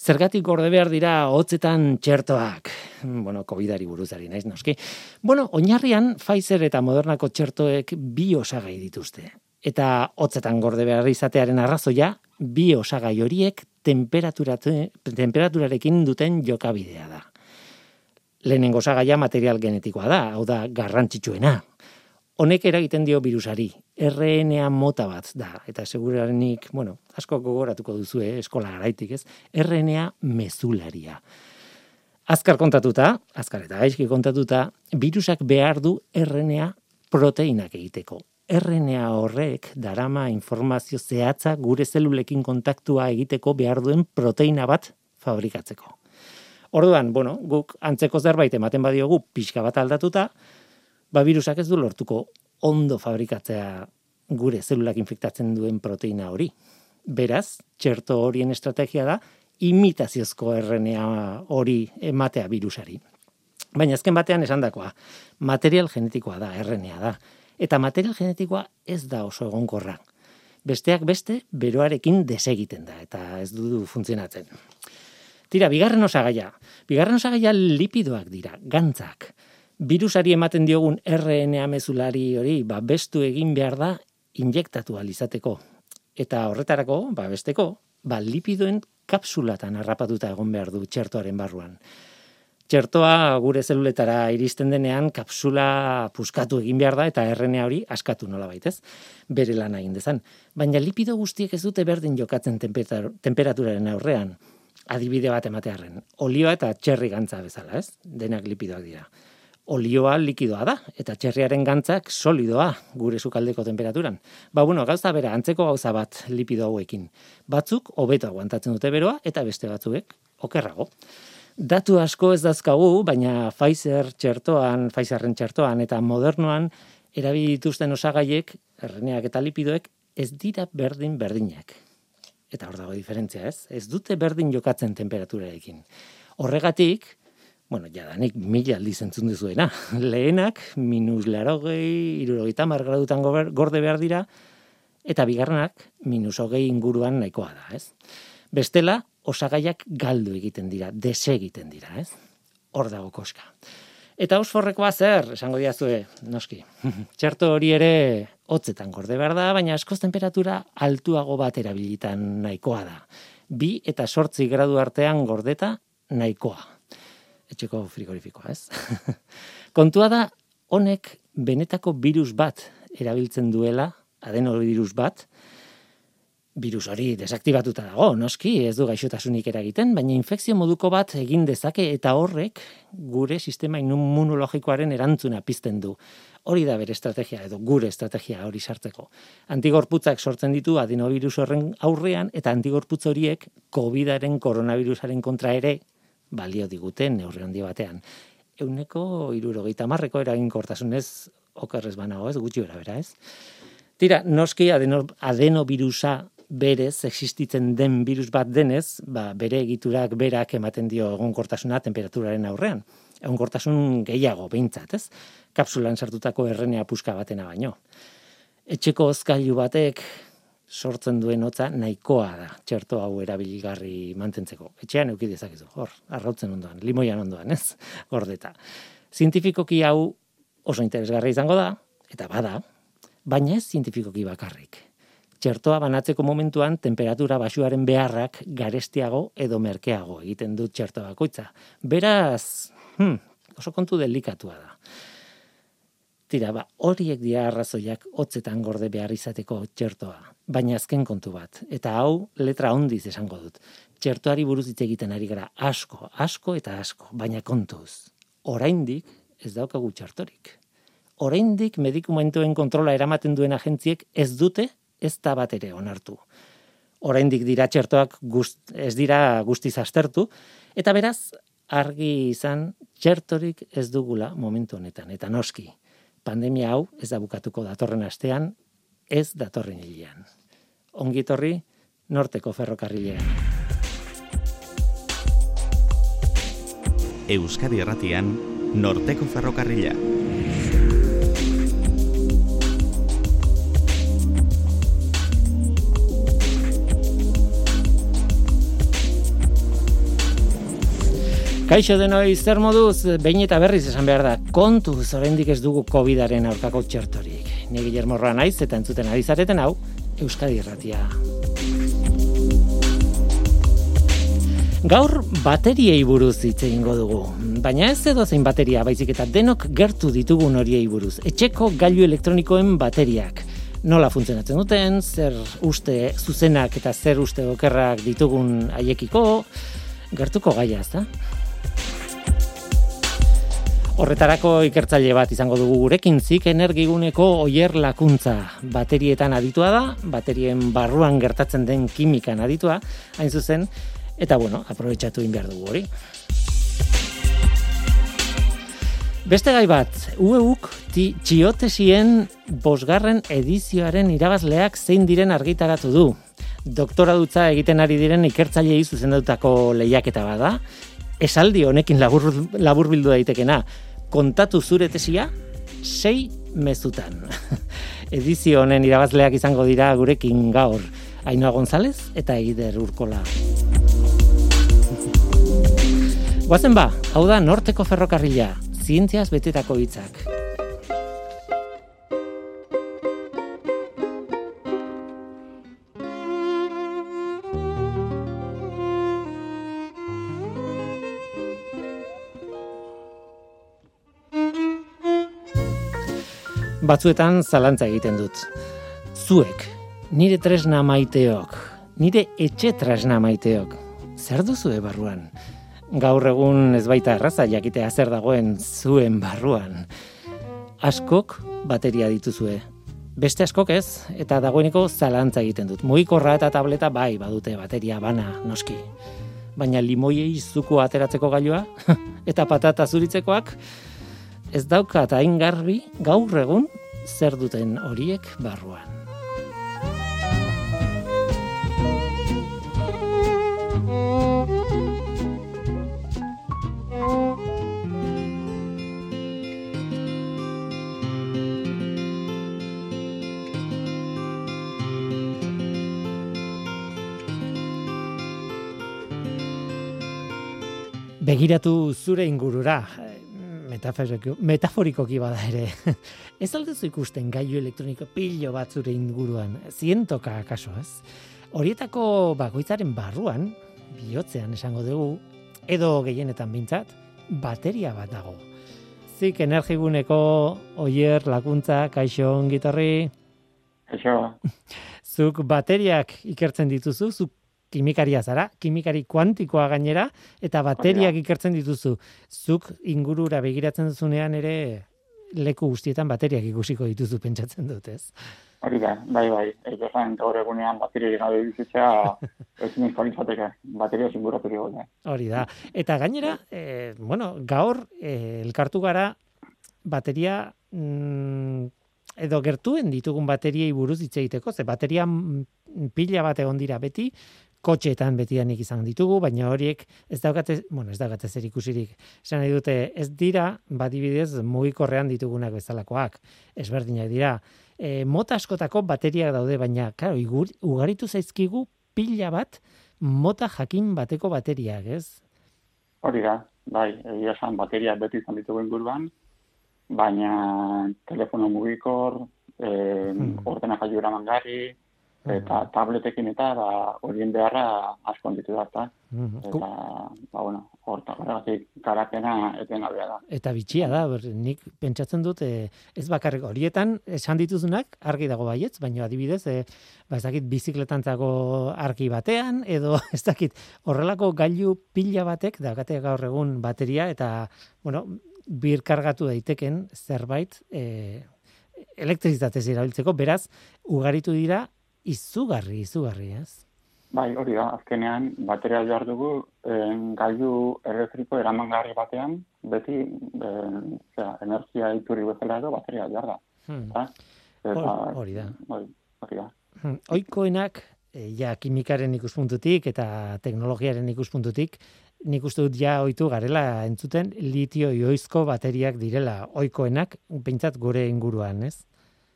Zergatik gorde behar dira hotzetan txertoak. Bueno, COVIDari buruzari naiz noski. Bueno, oinarrian Pfizer eta Modernako txertoek bi osagai dituzte. Eta hotzetan gorde behar izatearen arrazoia, bi osagai horiek temperaturarekin duten jokabidea da. Lehenengo osagaia material genetikoa da, hau da garrantzitsuena, honek eragiten dio virusari. RNA mota bat da, eta segurarenik, bueno, asko gogoratuko duzu, eh, eskola garaitik, ez? RNA mezularia. Azkar kontatuta, azkar eta gaizki kontatuta, virusak behar du RNA proteinak egiteko. RNA horrek darama informazio zehatza gure zelulekin kontaktua egiteko behar duen proteina bat fabrikatzeko. Orduan, bueno, guk antzeko zerbait ematen badiogu pixka bat aldatuta, ba virusak ez du lortuko ondo fabrikatzea gure zelulak infektatzen duen proteina hori. Beraz, txerto horien estrategia da imitaziozko RNA hori ematea virusari. Baina azken batean esandakoa, material genetikoa da, RNA da. Eta material genetikoa ez da oso egonkorra. Besteak beste, beroarekin desegiten da, eta ez du funtzionatzen. Tira, bigarren osagaia. Bigarren osagaia lipidoak dira, gantzak virusari ematen diogun RNA mezulari hori, ba, bestu egin behar da injektatu alizateko. Eta horretarako, ba, besteko, ba, lipidoen kapsulatan harrapatuta egon behar du txertoaren barruan. Txertoa gure zeluletara iristen denean kapsula puskatu egin behar da eta RNA hori askatu nola baitez, bere lan egin dezan. Baina lipido guztiek ez dute berdin jokatzen temperaturaren aurrean, adibide bat ematearen. Olioa eta txerri gantza bezala, ez? Denak lipidoak dira olioa likidoa da, eta txerriaren gantzak solidoa gure sukaldeko temperaturan. Ba, bueno, gauza bera, antzeko gauza bat lipido hauekin. Batzuk, hobeto aguantatzen dute beroa, eta beste batzuek, okerrago. Datu asko ez dazkagu, baina Pfizer txertoan, Pfizerren txertoan, eta modernoan, erabili dituzten osagaiek, erreneak eta lipidoek, ez dira berdin berdinak. Eta hor dago diferentzia, ez? Ez dute berdin jokatzen temperaturarekin. Horregatik, bueno, ja da, nik mila aldiz entzun duzuena. Lehenak, minus larogei, irurogeita margradutan gorde behar dira, eta bigarrenak, minus hogei inguruan nahikoa da, ez? Bestela, osagaiak galdu egiten dira, desegiten dira, ez? Hor dago koska. Eta osforrekoa zer, esango diazue, noski. Txerto hori ere hotzetan gorde behar da, baina askoz temperatura altuago bat erabilitan nahikoa da. Bi eta sortzi gradu artean gordeta nahikoa etxeko frigorifikoa, ez? Kontua da, honek benetako virus bat erabiltzen duela, adenovirus bat, virus hori desaktibatuta dago, noski, ez du gaixotasunik eragiten, baina infekzio moduko bat egin dezake eta horrek gure sistema immunologikoaren erantzuna pizten du. Hori da bere estrategia edo gure estrategia hori sartzeko. Antigorputzak sortzen ditu adenovirus horren aurrean eta antigorputz horiek COVIDaren koronavirusaren kontra ere balio diguten neurri handi batean. Euneko irurogeita marreko eraginkortasunez okerrez banago ez, gutxi bera bera ez. Tira, noski adeno, adenovirusa berez existitzen den virus bat denez, ba, bere egiturak berak ematen dio egonkortasuna temperaturaren aurrean. Egonkortasun gehiago behintzat, ez? Kapsulan sartutako errenea puska batena baino. Etxeko ozkailu batek sortzen duen hotza nahikoa da txerto hau erabiligarri mantentzeko. Etxean euki dezakezu, hor, arrautzen ondoan, limoian ondoan, ez? Gordeta. Zientifikoki hau oso interesgarri izango da, eta bada, baina ez zientifikoki bakarrik. Txertoa banatzeko momentuan temperatura basuaren beharrak garestiago edo merkeago egiten dut txerto bakoitza. Beraz, hmm, oso kontu delikatua da. Tira, ba, horiek dira arrazoiak hotzetan gorde behar izateko txertoa, baina azken kontu bat. Eta hau letra ondiz esango dut. Txertoari buruz hitz egiten ari gara asko, asko eta asko, baina kontuz. Oraindik ez daukagu txertorik. Oraindik medikumentuen kontrola eramaten duen agentziek ez dute ez da bat ere onartu. Oraindik dira txertoak gust, ez dira guztiz astertu, eta beraz, argi izan txertorik ez dugula momentu honetan, eta noski pandemia hau ez da bukatuko datorren astean, ez datorren hilean. Ongi torri, norteko ferrokarrilean. Euskadi Erratian, norteko ferrokarrila. Kaixo denoi zer moduz, behin eta berriz esan behar da, kontu zorendik ez dugu COVID-aren aurkako txertorik. Ni Guillermo Roa naiz eta entzuten ari zareten hau, Euskadi Irratia. Gaur bateriei buruz hitz egingo dugu, baina ez edo zein bateria baizik eta denok gertu ditugun horiei buruz. Etxeko gailu elektronikoen bateriak. Nola funtzionatzen duten, zer uste zuzenak eta zer uste okerrak ditugun haiekiko, gertuko gaia, ez da? Horretarako ikertzaile bat izango dugu gurekin zik energiguneko oier lakuntza baterietan aditua da, baterien barruan gertatzen den kimikan aditua, hain zuzen, eta bueno, aprobetsatu behar dugu hori. Beste gai bat, ueuk txiotesien bosgarren edizioaren irabazleak zein diren argitaratu du. Doktora dutza egiten ari diren ikertzailei zuzendutako lehiaketa bada, esaldi honekin labur, labur bildu daitekena, kontatu zure tesia sei mezutan. Edizio honen irabazleak izango dira gurekin gaur Ainoa González eta Eider Urkola. Guazen ba, hau da Norteko Ferrokarrila, zientziaz betetako hitzak. Batzuetan zalantza egiten dut. Zuek, nire tresna maiteok, nire etxe tresna maiteok, zer duzu barruan? Gaur egun ez baita erraza jakitea zer dagoen zuen barruan. Askok bateria dituzue. Beste askok ez, eta dagoeneko zalantza egiten dut. Mugikorra eta tableta bai badute bateria bana, noski. Baina limoiei zuku ateratzeko gailua, eta patata zuritzekoak, ez daukat hain garbi gaur egun zer duten horiek barruan. Begiratu zure ingurura, metaforikoki bada ere. ez aldezu ikusten gailu elektroniko pilo bat zure inguruan, zientoka akaso ez? Horietako bakoitzaren barruan, bihotzean esango dugu, edo gehienetan bintzat, bateria bat dago. Zik energiguneko oier lakuntza, kaixo ongitorri? Kaixo. Zuk bateriak ikertzen dituzu, zuk kimikaria zara, kimikari kuantikoa gainera, eta bateriak ikertzen dituzu. Zuk ingurura begiratzen duzunean ere leku guztietan bateriak ikusiko dituzu pentsatzen dut, ez? Hori da, bai, bai. Ego zain, gaur egunean bateria gabe ez nizko bateria zinguratu dugu. Hori da. Eta gainera, e, bueno, gaur e, elkartu gara bateria mm, edo gertuen ditugun bateriei buruz hitz egiteko, ze bateria mm, pila bat egon dira beti, kotxeetan betidanik izan ditugu, baina horiek ez daukate, bueno, ez daukate zer ikusirik. Esan nahi dute, ez dira, badibidez, mugikorrean ditugunak bezalakoak, ezberdinak dira. E, mota askotako bateriak daude, baina, igur, ugaritu zaizkigu pila bat mota jakin bateko bateriak, ez? Hori da, bai, egia esan bateriak beti izan ditugu inguruan, baina telefono mugikor, e, hmm. ordena jaiu eta tabletekin eta ba, horien beharra asko ditu da, eta, mm eta, ba, bueno, horta, horregatik karakena eten da. Eta bitxia da, ber, nik pentsatzen dut, e, ez bakarrik horietan, esan dituzunak, argi dago baietz, baina adibidez, e, ba, ez dakit bizikletantzako argi batean, edo ez dakit horrelako gailu pila batek, da gaur egun bateria, eta, bueno, birkargatu daiteken zerbait, e, elektrizitatez irabiltzeko, beraz, ugaritu dira, izugarri, izugarri, ez? Bai, hori da, azkenean, bateria behar dugu, en, gailu elektriko eramangarri batean, beti, en, zera, energia iturri bezala edo, bateria behar da. Hmm. hori da. Hori, hori da. Hmm. Oikoenak, e, ja, kimikaren ikuspuntutik eta teknologiaren ikuspuntutik, nik uste dut ja oitu garela entzuten litio ioizko bateriak direla oikoenak, pentsat gure inguruan, ez?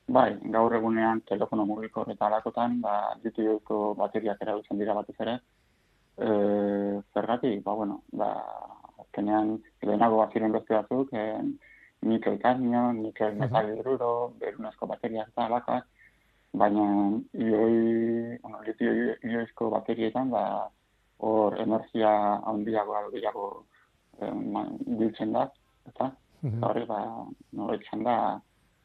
Bai, gaur egunean telefono mugiko eta alakotan, ba, ditu joiko bateriak erabiltzen dira batez ere. E, zergatik, ba, bueno, ba, azkenean, lehenago bat ziren beste batzuk, e, nikel kadmio, nikel metal hidruro, berunezko bateriak eta alakak, baina ioi, bueno, litio ioizko baterietan, ba, hor energia handiagoa gehiago eh, biltzen da, eta hori, ba, no, da,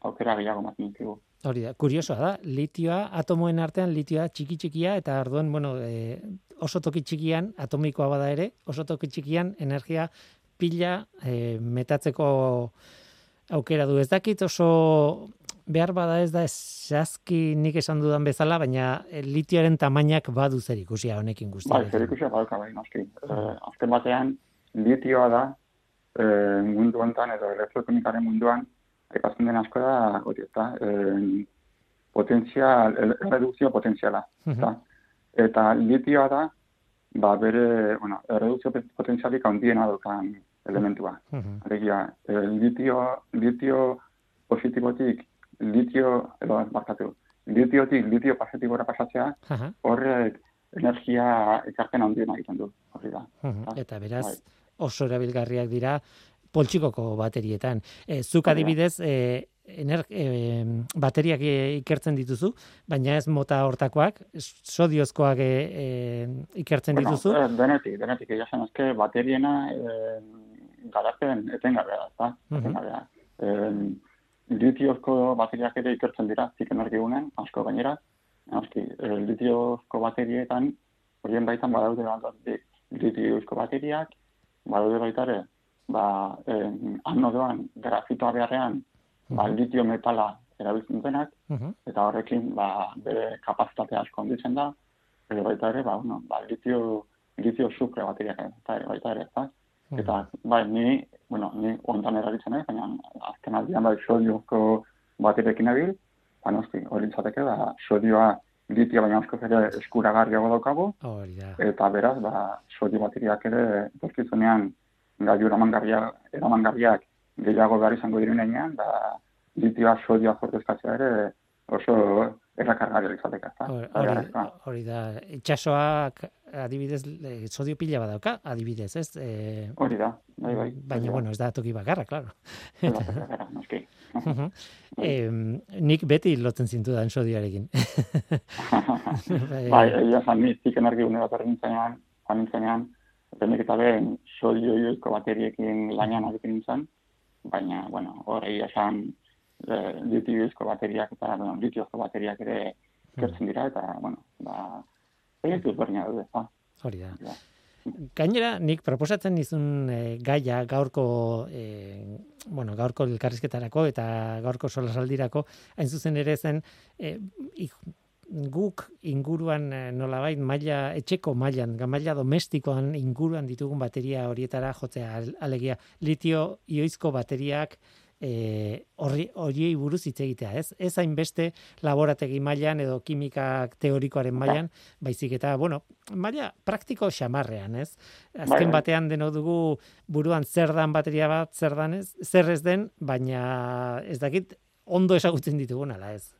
aukera gehiago maten ditugu. Hori da, kuriosoa da, litioa, atomoen artean litioa txiki txikia, eta arduan, bueno, e, oso toki txikian, atomikoa bada ere, oso toki txikian, energia pila e, metatzeko aukera du. Ez dakit oso behar bada ez da esazki nik esan dudan bezala, baina eh, litioaren tamainak badu zer ikusia honekin guztia. Bai, zer ikusia baduka bai, noski. Uh, azken batean, litioa da, e, mundu honetan, edo elektronikaren munduan, ekatzen den asko da, hori eta, e, potentzial, erredukzio potentziala. Uh Eta litioa da, ba, bere, bueno, erredukzio potentzialik handiena dukan elementua. Uh -huh. e, litio, litio positibotik, litio, edo bakatu, litiotik, litio positibora pasatzea, horrek energia ekarpen handiena egiten du. Hori da. Eta beraz, bai. oso erabilgarriak dira, poltsikoko baterietan. E, zuk adibidez, e, ener, e, bateriak ikertzen dituzu, baina ez mota hortakoak, sodiozkoak e, ikertzen bueno, dituzu. Eh, denetik, denetik, ja azke, bateriena e, garapen etengabea da, etengabea. Uh litiozko bateriak ere ikertzen dira, zik energigunen, asko gainera, aski, e, litiozko baterietan, horien baitan badaude bat, litiozko bateriak, badaude baita ere, ba, eh, anodoan grafitoa beharrean, ba, litio metala erabiltzen denak, eta horrekin, ba, bere kapazitate asko onditzen da, edo baita ere, ba, bueno, ba, litio, litio sufre bateriak eta ere, baita ere, eta, eta, bai, ni, bueno, ni ontan erabiltzen baina azken aldian, bai, sodiozko baterekin abil, ba, noski, hori izateke, da, sodioa litio baina asko ere eskuragarriago daukago, eta beraz, ba, sodio bateriak ere, dorkizunean, gaiu eramangarria, eramangarriak gehiago behar izango direnean, da litioa sodioa jortezkatzea ere oso errakargarri izateka. Hori da, itxasoak adibidez, sodio pila badauka, adibidez, ez? E, hori da, bai, bai. Baina, bueno, ez da toki bakarra, klaro. uh nik beti lotzen zintu da sodioarekin. bai, egia zan, nik ziken argi une bat errintzen Zenek eta ben, sodio ioiko bateriekin lanian egiten nintzen, baina, bueno, horrei esan e, litio bateriak eta bueno, litio bateriak ere kertzen dira, eta, bueno, ba, dut bernia dut, ba. Hori da. Gainera, nik proposatzen nizun e, gaia gaurko, e, bueno, gaurko elkarrizketarako eta gaurko solasaldirako, hain zuzen ere zen, e, guk inguruan eh, nolabait maila etxeko mailan, maila domestikoan inguruan ditugun bateria horietara jotzea alegia litio ioizko bateriak eh horri horiei buruz hitz egitea, ez? Ez hainbeste laborategi mailan edo kimika teorikoaren mailan, baizik eta bueno, maila praktiko xamarrean, ez? Azken bai. batean deno dugu buruan zer dan bateria bat, zer dan ez, zer ez den, baina ez dakit ondo esagutzen dituguna ala ez?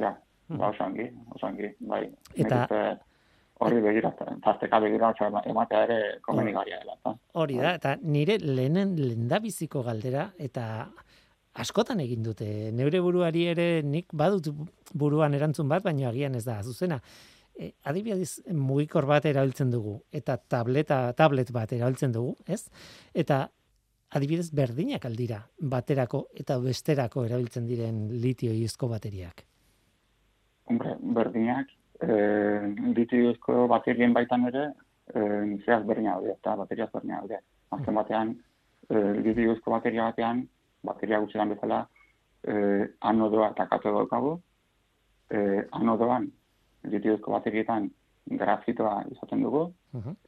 Ja, ba, osangi, osangi, bai. Eta hori begira, tarteka begira, ematea ere komenigaria dela. Hori da, eta nire lehenen lendabiziko galdera, eta askotan egin dute. Neure buruari ere nik badut buruan erantzun bat, baina agian ez da, zuzena. E, adibidez, mugikor bat erabiltzen dugu, eta tableta, tablet bat erabiltzen dugu, ez? Eta adibidez, berdinak aldira, baterako eta besterako erabiltzen diren litio izko bateriak hombre, berdinak, eh, litiozko baterien baitan ere, eh, zehaz berdina daude, eta bateria berdina daude. Azken batean, eh, litiozko bateria batean, bateria gutxeran bezala, eh, anodoa eta katodoa daukagu, eh, anodoan, litiozko baterietan, grafitoa izaten dugu,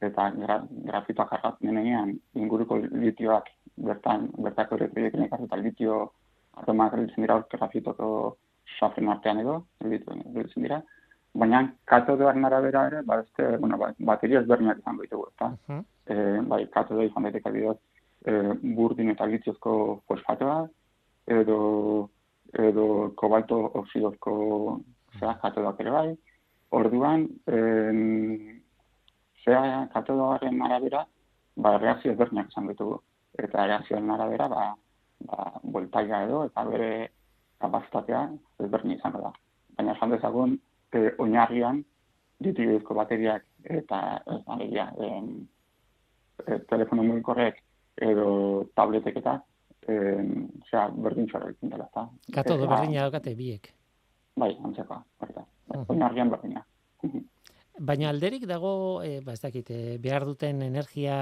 eta gra, grafitoa kargatzen denean inguruko litioak bertan, bertako elektriekin eta litio atomak dira grafitoko safren artean edo, biltzen dira, baina katodoaren arabera ere, ba, este, bueno, ba, bateria ezberdinak izan ditugu, eta, uh -huh. e, bai, katodoa izan daiteke bidez, e, burdin eta litiozko fosfatoa, edo, edo kobalto oksidozko zera katodoak ere bai, orduan, e, zera katodoaren arabera, ba, reakzio ezberdinak izan ditugu. Eta reakzioen arabera, ba, ba, voltaia edo, eta bere kapazitatea ezberdin izango da. Baina esan dezagun, e, oinarrian, ditibizko bateriak eta ez alegia, e, telefono mugikorrek edo tabletek eta e, zera, berdin txorra egiten dela. Eta, Katodo berdina daukate biek. Bai, antzekoa, horreta. Oinarrian berdina. Baina alderik dago, e, ba ez dakit, e, behar duten energia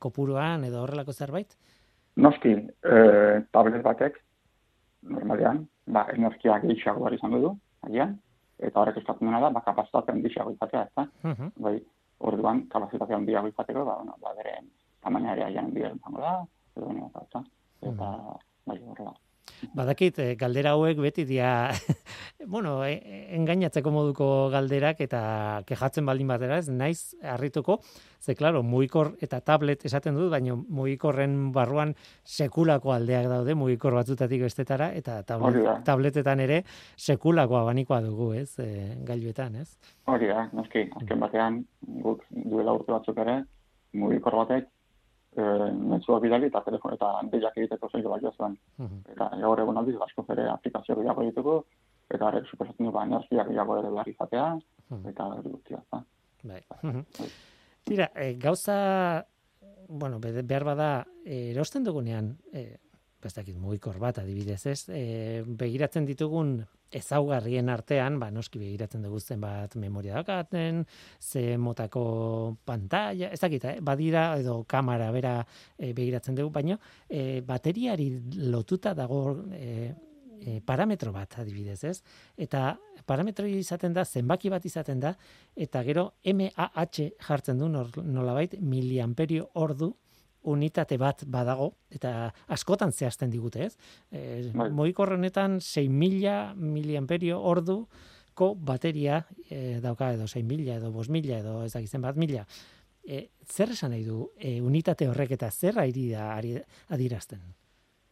kopuruan edo horrelako zerbait? Noski, e, tablet batek, normalean, ba, energia gehiago izango du, agian, eta horrek eskatzen dena da, ba, kapazitatea handiago izatea, ez da? Uh Bai, orduan, kapazitatea handiago izateko, ba, bueno, ba, bere tamaina ere aian handia izango da, edo, bueno, eta, eta, eta, bai, horrela. Badakit, eh, galdera hauek beti dia, bueno, e, engainatzeko moduko galderak eta kejatzen baldin batera, ez? Naiz harrituko, ze claro, mugikor eta tablet esaten dut, baina mugikorren barruan sekulako aldeak daude, mugikor batzutatik bestetara, eta tablet, tabletetan ere sekulako abanikoa dugu, ez, e, gailuetan, ez? Hori da, noski, azken batean, guk duela urte batzuk ere, mugikor batek, e, metzua bidali eta telefon eta deiak egiteko zoizo balio zuen. Mhm. Eta gaur egun aldiz, asko ere aplikazio gehiago ditugu, eta horrek suposatzen du, ba, energia gehiago ere behar izatea, Mhm. eta hori guztia, ez da. Bai. Tira, e, gauza, bueno, be- behar bada, e, erosten dugunean, e, ez dakit, mugikor bat adibidez, ez? E, begiratzen ditugun ezaugarrien artean, ba, noski begiratzen dugu zenbat memoria daukaten, ze motako pantalla, ez dakit, eh? badira edo kamera bera e, begiratzen dugu, baina e, bateriari lotuta dago e, e, parametro bat adibidez, ez? Eta parametro izaten da, zenbaki bat izaten da, eta gero MAH jartzen du nolabait miliamperio ordu unitate bat badago, eta askotan zehazten digute, ez? E, Bai. Mogikor honetan 6.000 miliamperio orduko bateria e, dauka edo 6.000 edo 5.000 edo ez dakizen bat mila. E, zer esan nahi du e, unitate horrek eta zer ari da ari, adirazten?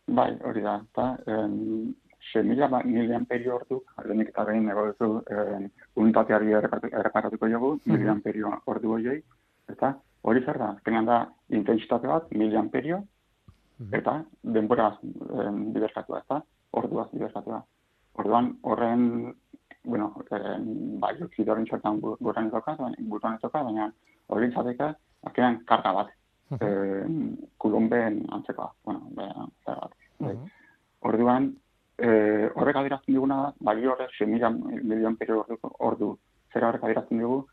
Bai, hori da, eta em, 6.000 ba- miliamperio ordu, lehenik eta behin ego duzu em, unitateari erreparatu- erreparatuko jogu, miliamperio ordu horiei, eta hori zer da, azkenean da intensitate bat, miliamperio, eta denbora em, biderkatua, ez da, orduaz biderkatua. Orduan, horren, bueno, em, bai, oksidoren txortan guran ez baina, buruan ez daukat, baina hori izateke, azkenean karga bat, em, kulomben antzekoa, bueno, be, zer bat. bai. Orduan, eh, horrek adirazten diguna da, balio horrek 6 milion perio ordu, ordu zera horrek adirazten digu,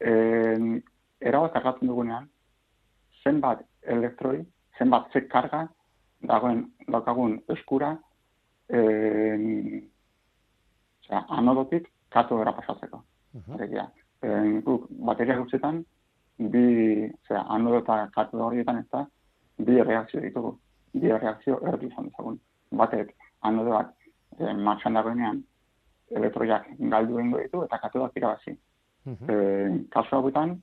eh, erabat kargatzen dugunean, zenbat elektroi, zenbat ze karga dagoen daukagun eskura, eh, osea, anodotik katodera pasatzeko. Alegia, eh, guk bateria gutxetan, bi, osea, anodo eta katodo horietan ez da, bi reakzio ditugu. Bi reakzio erdi izan dezagun. Batek, anodoak eh, martxan dagoenean, elektroiak galdu egingo ditu eta katodoak irabazi. Eh, kasu hauetan,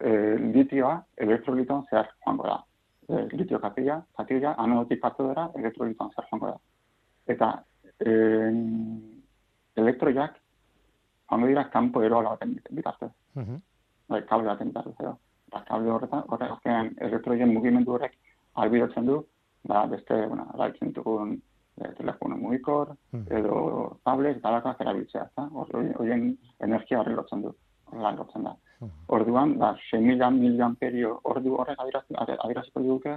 eh, litioa elektrolitoan zehar joango da. Eh, litio katila, katila, anodotik katodera elektrolitoan zehar joango da. Eta eh, elektroiak joango dira kanpo eroala baten bitartez bai, kable baten bitartez edo. Eta kable horretan, horrek azkenean elektroien mugimendu horrek albidetzen du, ba, beste, bueno, gaitzen ditugun e, telefono mugikor, edo tablet, eta lakak erabiltzea, eta horien energia horri lotzen du, horrela lotzen da. Orduan, ba, 6.000 miliamperio ordu horrek adiraz- adiraziko duke,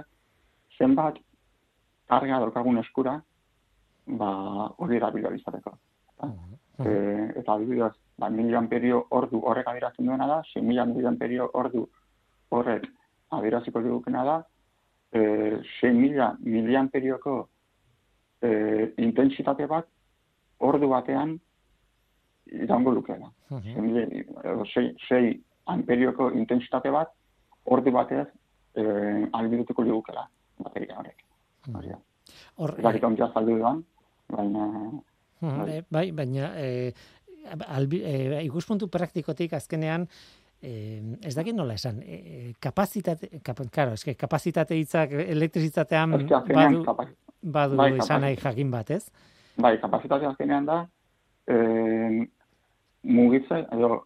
zenbat karga daukagun eskura, ba, hori erabilua izateko. Eta, e, eta adibidez, ba, miliamperio ordu horrek adierazten duena da, 6.000 miliamperio ordu horrek adieraziko dugukena da, e, 6.000 miliamperioko e, intensitate bat ordu batean iraungo lukeela. 6 amperioko intensitate bat ordu batez e, albidutuko ligukela bateria horrek. Hori da. Hor, dakit ondia saldu duan, baina eh, bai, baina eh, albi, eh, ikuspuntu praktikotik azkenean eh, ez dakit nola esan, eh, kapazitate, kap, claro, eske kapazitate hitzak elektrizitatean eske badu, kapaz, badu bai, esan nahi kapazitate. jakin bat, ez? bai, kapazitatea azkenean da, e, mugitze, edo,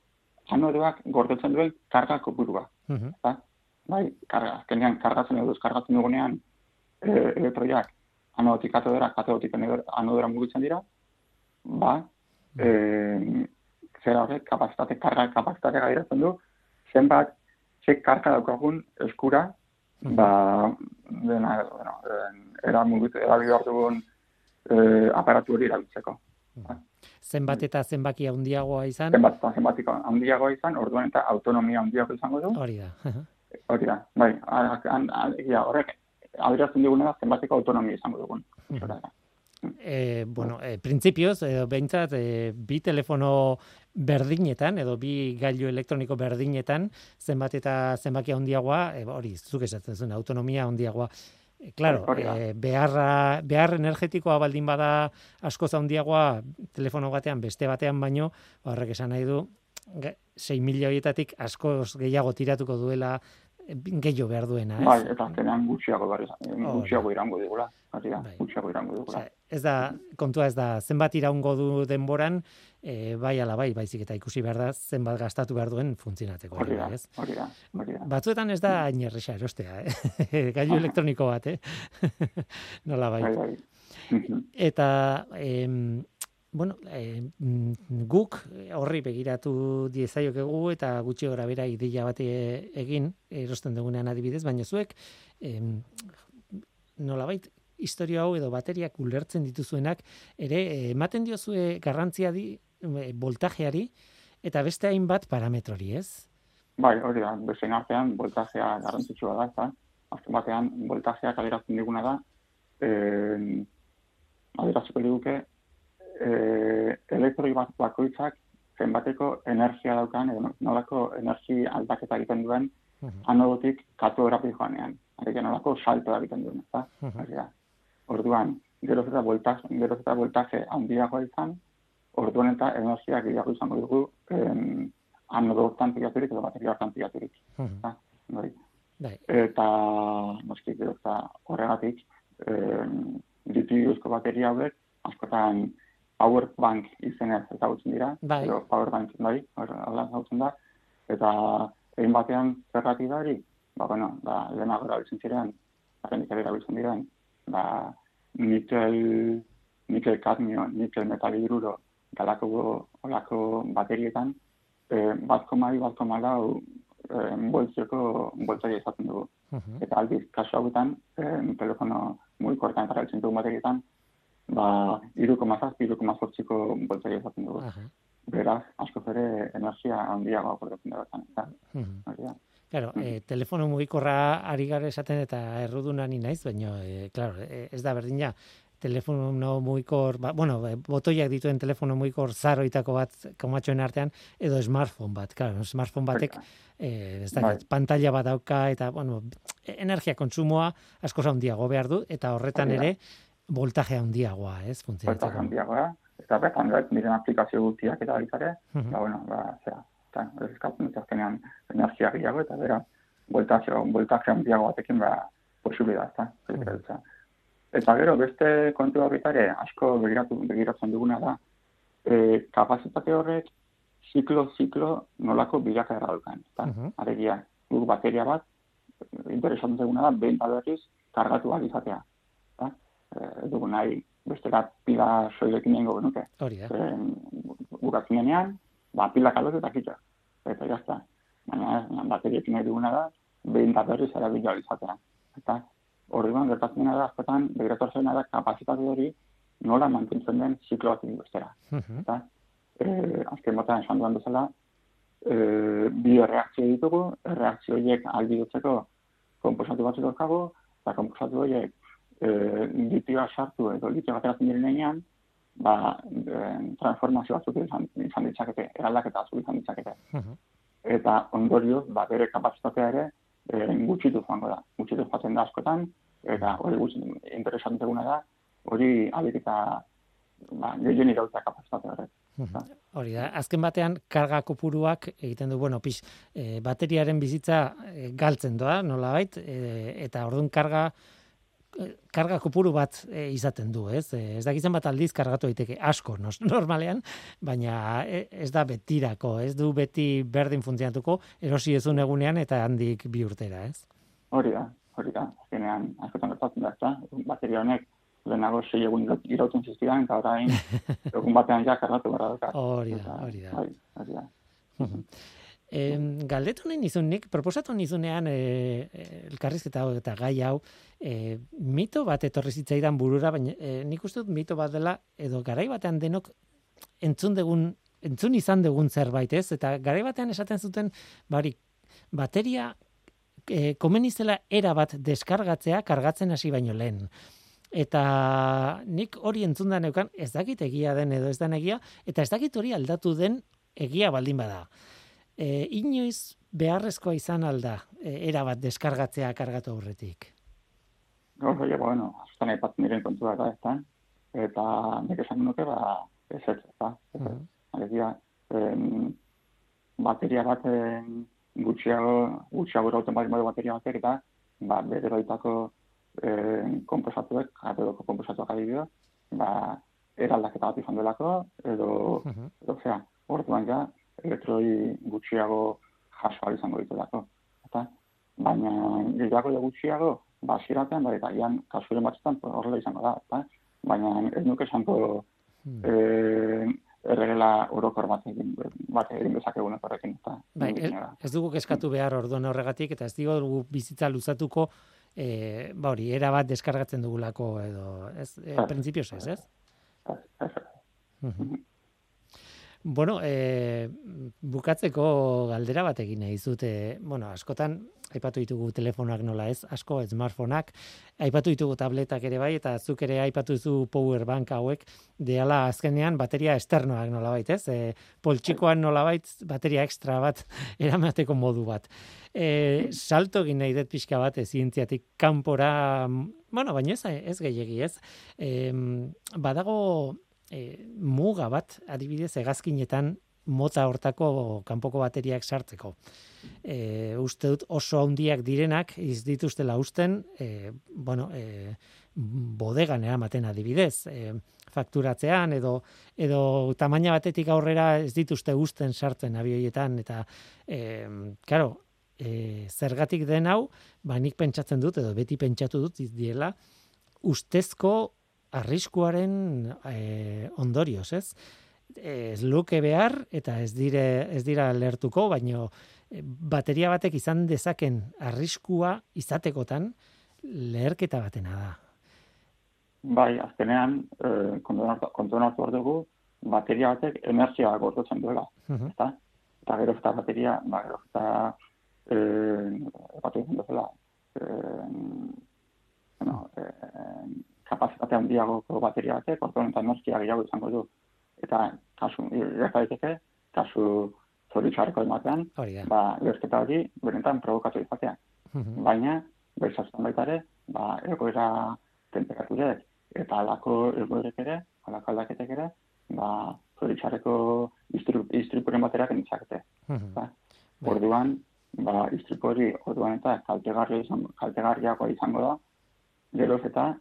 anodoak gordetzen duen karga kopurua. Mhm. Eta, bai, karga, azkenean kargatzen edo kargatzen dugunean e, elektroiak anodotik katodera, katodotik anodera mugitzen dira, ba, e, zera horrek, kapazitate, karga, kapazitate gairatzen du, zenbat, ze karga daukagun eskura, ba, dena, bueno, era mugitzen, era dugun e, aparatu hori erabiltzeko. Ba. Zenbat eta zenbaki handiagoa izan? Zenbat eta zenbaki handiagoa izan, orduan eta autonomia handiago izango du. Hori da. Hori da, bai, horrek, adirazten diguna da zenbateko autonomia izango dugun. E, bueno, e, printzipioz, edo behintzat, e, bi telefono berdinetan, edo bi gailu elektroniko berdinetan, zenbat eta zenbaki handiagoa, e, hori, zuk esatzen zuen, autonomia handiagoa. E, claro, e, beharra, behar energetikoa baldin bada asko zaundiagoa telefono batean, beste batean baino, horrek esan nahi du, 6 milioietatik asko gehiago tiratuko duela gehiago behar duena, ez? Bai, eta azkenean gutxiago behar gutxiago irango digula, bai. gutxiago irango digula. ez da, kontua ez da, zenbat iraungo du denboran, e, bai ala bai, baizik eta ikusi behar da, zenbat gastatu behar duen funtzionatzeko. Hori da, hori da, hori da. Batzuetan ez da hain erresa erostea, eh? gailu elektroniko bat, eh? Nola bai. bai, bai. eta, em, bueno, e, guk horri begiratu diezaiokegu eta gutxi gora bera ideia bat egin erosten dugunean adibidez, baina zuek e, nolabait historia hau edo bateriak ulertzen dituzuenak ere ematen diozue garrantzia di voltajeari eta beste hainbat parametrori, ez? Bai, hori da, beste artean voltajea garrantzitsua da, eta azken batean voltajeak adierazten diguna da, eh, adieraziko diguke, e, elektroi bat bakoitzak zenbateko energia daukan, edo nolako energia aldaketa egiten duen, uh -huh. anodotik katu erapi joanean. Arek, nolako salto egiten duen, ez da? Uh -huh. Orduan, geroz eta voltaz, geroz eta voltaje handiagoa izan, orduan eta energia gehiago izango dugu em, anodo hortan pilaturik edo bateria hortan pilaturik. Uh -huh. Bai. bai. Eta, noski, gero eta horregatik, em, ditu bateria hauek, askotan, power bank izenez ezagutzen dira, bai. edo power bank bai, hala ezagutzen da, eta egin batean zerrati da hori, ba, bueno, ba, lehenago erabiltzen ziren, apendik ere erabiltzen diren, ba, nikel, nikel kadmio, nikel metal hidruro, galako olako baterietan, e, bat koma bi, bat koma lau, e, boltzioko boltzari ezatzen dugu. Uh -huh. Eta aldiz, kasu hauetan, e, telefono mugikortan eta erabiltzen dugu baterietan, ba, iruko mazaz, iruko mazortziko boltzari ezaten dugu. Aha. Beraz, asko zere energia handiago akordatzen da betan. Uh Claro, eh, telefono mugikorra ari gara esaten eta erruduna ni naiz, baina, eh, claro, eh, ez da berdina, telefono mugikor, ba, bueno, eh, botoiak dituen telefono mugikor zaroitako bat komatxoen artean, edo smartphone bat, claro, smartphone batek, eh, ez da, bai. pantalla bat dauka, eta, bueno, energia kontsumoa asko handiago behar du, eta horretan ere, voltaje handiagoa, ez? Voltaje handiagoa, eta bertan miren aplikazio guztiak eta baitare, uh -huh. ba, bueno, ba, zera, eta ez eskatzen dut azkenean energia gehiago, eta bera, voltaje, voltaje handiago batekin, ba, posible da, eta, gero, beste kontu horretare, asko begiratu, begiratzen duguna da, e, kapazitate horrek, ziklo-ziklo nolako bilakaera dukan. Uh -huh. Aregia, guk bateria bat, interesatzen duguna da, behin berriz, kargatu izatea e, dugu nahi beste da pila soilekin nengo genuke. Hori da. Buratzen denean, ba, pila kalot eta kitxo. Eta jazta. Baina, bateriekin nahi duguna da, behin da berriz erabila izatea. Eta hori ban, gertatzen dena da, azkotan, begiratu zena da, kapazitatu hori nola mantentzen den ziklo bat bestera. Uh -huh. Eta, e, azken batean esan duan duzela, e, bi reakzio ditugu, reakzio horiek aldi dutzeko komposatu batzuk dauzkagu, eta komposatu horiek e, litioa sartu edo litioa ateratzen diren ba, e, transformazio batzuk izan, izan ditzakete, eraldaketa batzuk izan ditzakete. Eta ondorioz, ba, bere kapazitatea ere, e, gutxitu joango da. Gutxitu joaten da askotan, eta hori gutxi interesanteguna da, hori alik eta ba, gehien irautzea kapazitatea horrek. Hori da, azken batean karga kopuruak egiten du, bueno, pix, e, bateriaren bizitza e, galtzen doa, nola bait, e, eta orduan karga karga kopuru bat e, izaten du, ez? E, ez dakitzen bat aldiz kargatu daiteke asko nos, normalean, baina e, ez da betirako, ez du beti berdin funtzionatuko erosi ezun egunean eta handik bi urtera, ez? Hori da, hori da. Azkenean, askotan gertatzen da, ezta? Bateria honek lehenago sei egun irauten zizkidan, eta orain egun batean ja kargatu gara. Hori da, hori da. Hori, hori da. E, galdetu nahi nizun nik, proposatu nizunean e, elkarrizketa hau eta gai hau, e, mito bat etorri zitzaidan burura, baina e, nik uste dut mito bat dela, edo garai batean denok entzun degun, entzun izan degun zerbait ez, eta garai batean esaten zuten, bari, bateria e, komenizela era bat deskargatzea kargatzen hasi baino lehen. Eta nik hori entzun da neukan, ez dakit egia den edo ez den egia, eta ez dakit hori aldatu den egia baldin bada e, inoiz beharrezkoa izan alda, e, era bat deskargatzea kargatu aurretik? Gaur, ja, bueno, azten aipatzen diren kontua da, ez da? Eta nik esan nuke, ba, ez ez, ez da? Uh -huh. Alegia, em, bateria bat gutxiago, gutxiago erauten bat bateria batek, eta ba, bere baitako eh, komposatuek, jarreroko komposatuak adibidez, ba, eraldaketa bat izan duelako, edo, uh -huh. edo, zera, orduan ja, elektroi gutxiago jaso izango dituelako. Eta, baina gehiago da gutxiago, ba, ziraten, bai, eta ian, kasuren batzutan, horrela izango da, eta, baina ez nuke esango hmm. e, erregela orokor bat egin, bat egin dezakegun horrekin. Eta, bai, ez, dugu eskatu behar orduan horregatik, eta ez dugu bizitza luzatuko, e, ba hori, era bat deskargatzen dugulako, edo, ez, e, ez, ez? Ez, ez, ez. Bueno, e, bukatzeko galdera bat egin nahi zute, bueno, askotan aipatu ditugu telefonak nola ez, asko smartphoneak, aipatu ditugu tabletak ere bai eta zuk ere aipatu zu power bank hauek deala azkenean bateria esternoak nola bait, ez? E, poltsikoan nola bait bateria extra bat eramateko modu bat. E, salto egin nahi dut pixka bat zientziatik kanpora, bueno, baina ez, ez gehiegi, ez? E, badago e, muga bat, adibidez, egazkinetan mota hortako kanpoko bateriak sartzeko. E, uste dut oso handiak direnak, iz dituztela usten, e, bueno, e, bodegan eramaten adibidez, e, fakturatzean edo edo tamaina batetik aurrera ez dituzte usten sartzen abioietan eta e, claro, e, zergatik den hau, ba nik pentsatzen dut edo beti pentsatu dut diela ustezko arriskuaren e, ondorioz, ez? Ez luke behar eta ez dire ez dira lertuko, baino eh, bateria batek izan dezaken arriskua izatekotan leherketa batena da. Bai, azkenean, eh, kontuan hartu dugu, bateria batek energia gortotzen duela. Uh -huh. eta, eta gero eta bateria, ba, gero eta eh, bateria duela, eh, bueno, eh, kapazitate handiagoko bateria batek, orduan eta energia gehiago izango du. Eta kasu, gerta daiteke, kasu zoritxarreko ematean, ba, lerketa hori berentan provokatu izatea. Mhm. Baina, berzazten baita ere, ba, egoera temperaturek eta alako egoerek ere, alako aldaketek ere, ba, zoritxarreko istripuren baterak enitzakete. Mhm. Ba, bai. orduan, ba, istripu hori, orduan eta kaltegarriagoa izango da, geroz eta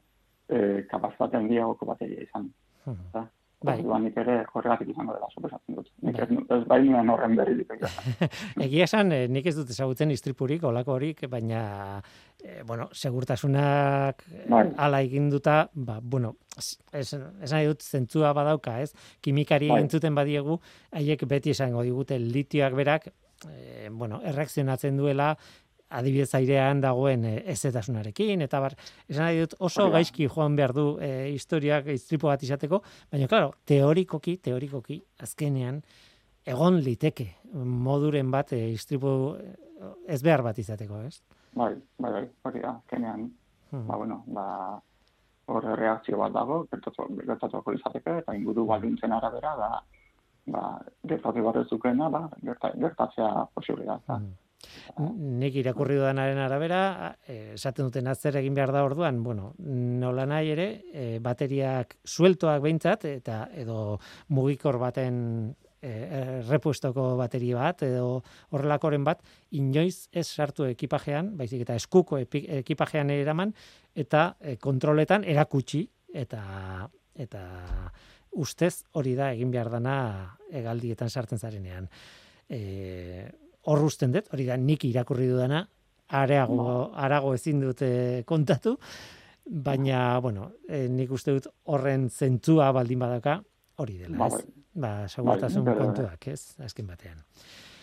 e, kapazitate handiagoko bateria izan. Hmm. Bai. Orduan nik ere horregatik izango dela, suposatzen dut. Nik ez, ez bai nuen horren berri ditu. Egia esan, eh, nik ez dut ezagutzen istripurik, olako horik, baina, eh, bueno, segurtasunak bai. ala eginduta, ba, bueno, esan nahi dut zentzua badauka, ez? Kimikari bai. entzuten badiegu, haiek beti esango digute litioak berak, eh, bueno, erreakzionatzen duela, adibidez airean dagoen e, ezetasunarekin, eta bar, esan nahi dut oso gaizki joan behar du e, historiak iztripo bat izateko, baina, klaro, teorikoki, teorikoki, azkenean, egon liteke moduren bat e, iztripo ez behar bat izateko, ez? Bai, bai, bai, hori da, azkenean, hmm. ba, bueno, ba, horre reakzio bat dago, gertatuako izateke, eta inguru baldintzen arabera, da, ba, gertatu bat ez dukena, ba, gertatzea posible da. Hmm. Nik irakurri dudanaren arabera, eh, esaten duten zer egin behar da orduan, bueno, nola nahi ere, e, bateriak sueltoak behintzat, eta edo mugikor baten e, repuestoko bateri bat edo horrelakoren bat inoiz ez sartu ekipajean, baizik eta eskuko ekipajean eraman eta kontroletan erakutsi eta eta ustez hori da egin behar dana egaldietan sartzen zarenean. E, hor usten dut, hori da nik irakurri dudana, areago, ba. arago ezin dute kontatu, baina, bueno, e, nik uste dut horren zentzua baldin badaka, hori dela, ba, ez? Bai. Ba, segurtasun bai, kontuak, ez? Azken batean.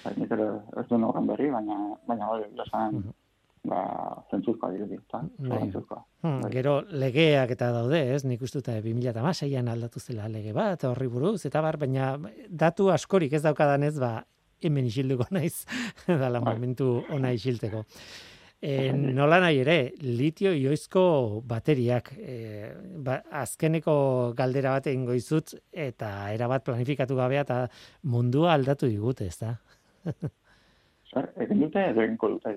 Bai, nik ere ez du nogan berri, baina, baina, hori, jasan, uh -huh. ba, zentzuzkoa dirudi, eta, bai. Hmm, bai. Gero, legeak eta daude, ez? Nik uste dut, 2008an aldatu zela lege bat, horri buruz, eta bar, baina datu askorik ez daukadan ez, ba, hemen isilduko naiz, dala bai. momentu ona isilteko. E, nola nahi ere, litio ioizko bateriak, e, ba, azkeneko galdera bat egingo izut, eta erabat planifikatu gabea, eta mundua aldatu digute, ez da? egin dute edo eginko dute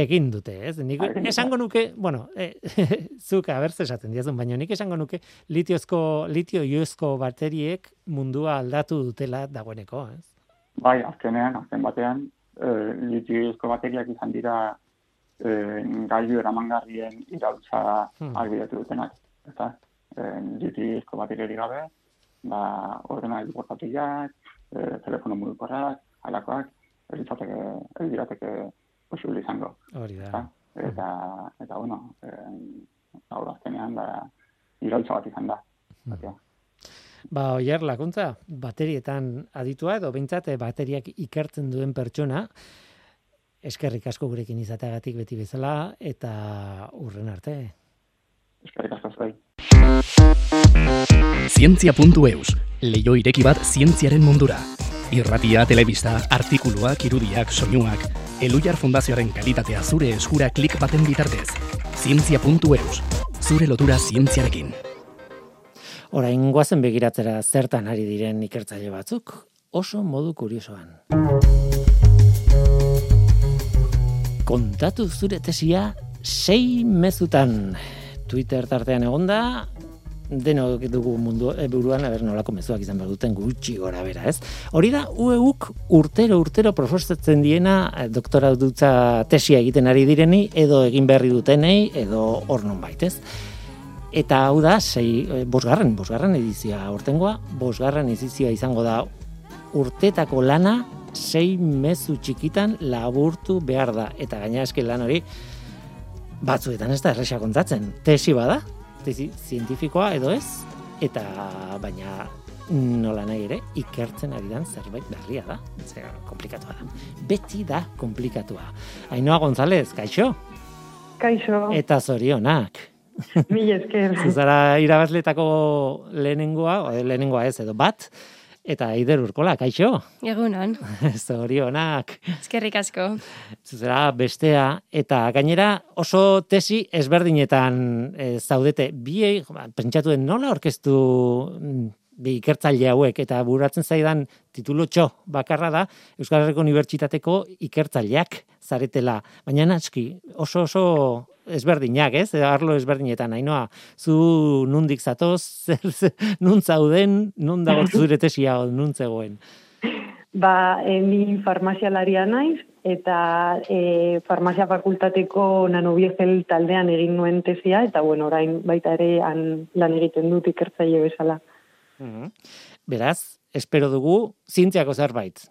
Egin dute, ez? Nik, ah, esango nuke, bueno, e, zuk abertze esaten diazun, baina nik esango nuke litiozko, litio ioizko bateriek mundua aldatu dutela dagoeneko, ez? Bai, azkenean, azken batean, e, litio ioizko bateriak izan dira e, gailu eramangarrien irautza hmm. albidatu dutenak. Eta, e, litio ioizko bateriari gabe, ba, ordenagailu portatiak, e, telefono mugikorrak, alakoak, ez izateke, ez dirateke posible izango. Hori da. Eta, eta, bueno, eh, hau azkenean, da, irautza bat izan da. Hmm. Ba, oier, lakuntza, baterietan aditua edo bintzat bateriak ikertzen duen pertsona, eskerrik asko gurekin izateagatik beti bezala, eta urren arte. Eskerrik asko zai. Zientzia.eus, leio ireki bat zientziaren mundura irratia, telebista, artikuluak, irudiak, soinuak, Elujar Fundazioaren kalitatea zure eskura klik baten bitartez. Zientzia.eus, zure lotura zientziarekin. Ora, ingoazen begiratzera zertan ari diren ikertzaile batzuk, oso modu kuriosoan. Kontatu zure tesia sei mezutan. Twitter tartean egonda, deno dugu mundu e, buruan aber nolako mezuak izan behar duten gutxi gora bera, ez? Hori da UEUk urtero urtero proposatzen diena e, doktora dutza tesia egiten ari direni edo egin berri dutenei edo hor nonbait, ez? Eta hau da, sei, e, bosgarren, bosgarren edizioa urtengoa, bosgarren edizioa izango da urtetako lana sei mezu txikitan laburtu behar da. Eta gaina eski lan hori, batzuetan ez da erresa kontatzen. Tesi bada, tesi zientifikoa edo ez, eta baina nola nahi ere, ikertzen ari dan zerbait berria da. Zer, komplikatua da. Beti da komplikatua. Ainoa González, kaixo? Kaixo. Eta zorionak. Mil esker. Zuzara irabazletako lehenengoa, lehenengoa ez edo bat, Eta Aider Urkola, kaixo? Egunon. Zorionak. Eskerrik asko. Zuzera, bestea, eta gainera oso tesi ezberdinetan e, zaudete. Biei, pentsatu den nola orkestu mm, bi ikertzaile hauek, eta buratzen zaidan titulotxo bakarra da, Euskal Herriko Unibertsitateko ikertzaileak zaretela. Baina naski, oso oso ezberdinak, ez? Arlo ezberdinetan, ainoa, zu nundik zatoz, zer, nun zauden, nun dago zure tesia, nun zegoen? Ba, e, ni farmazialaria naiz, eta e, farmazia fakultateko nanobiegel taldean egin nuen tesia, eta bueno, orain baita ere an, lan egiten dut ikertzaile bezala. Mhm. Beraz, espero dugu, zintziako zerbait,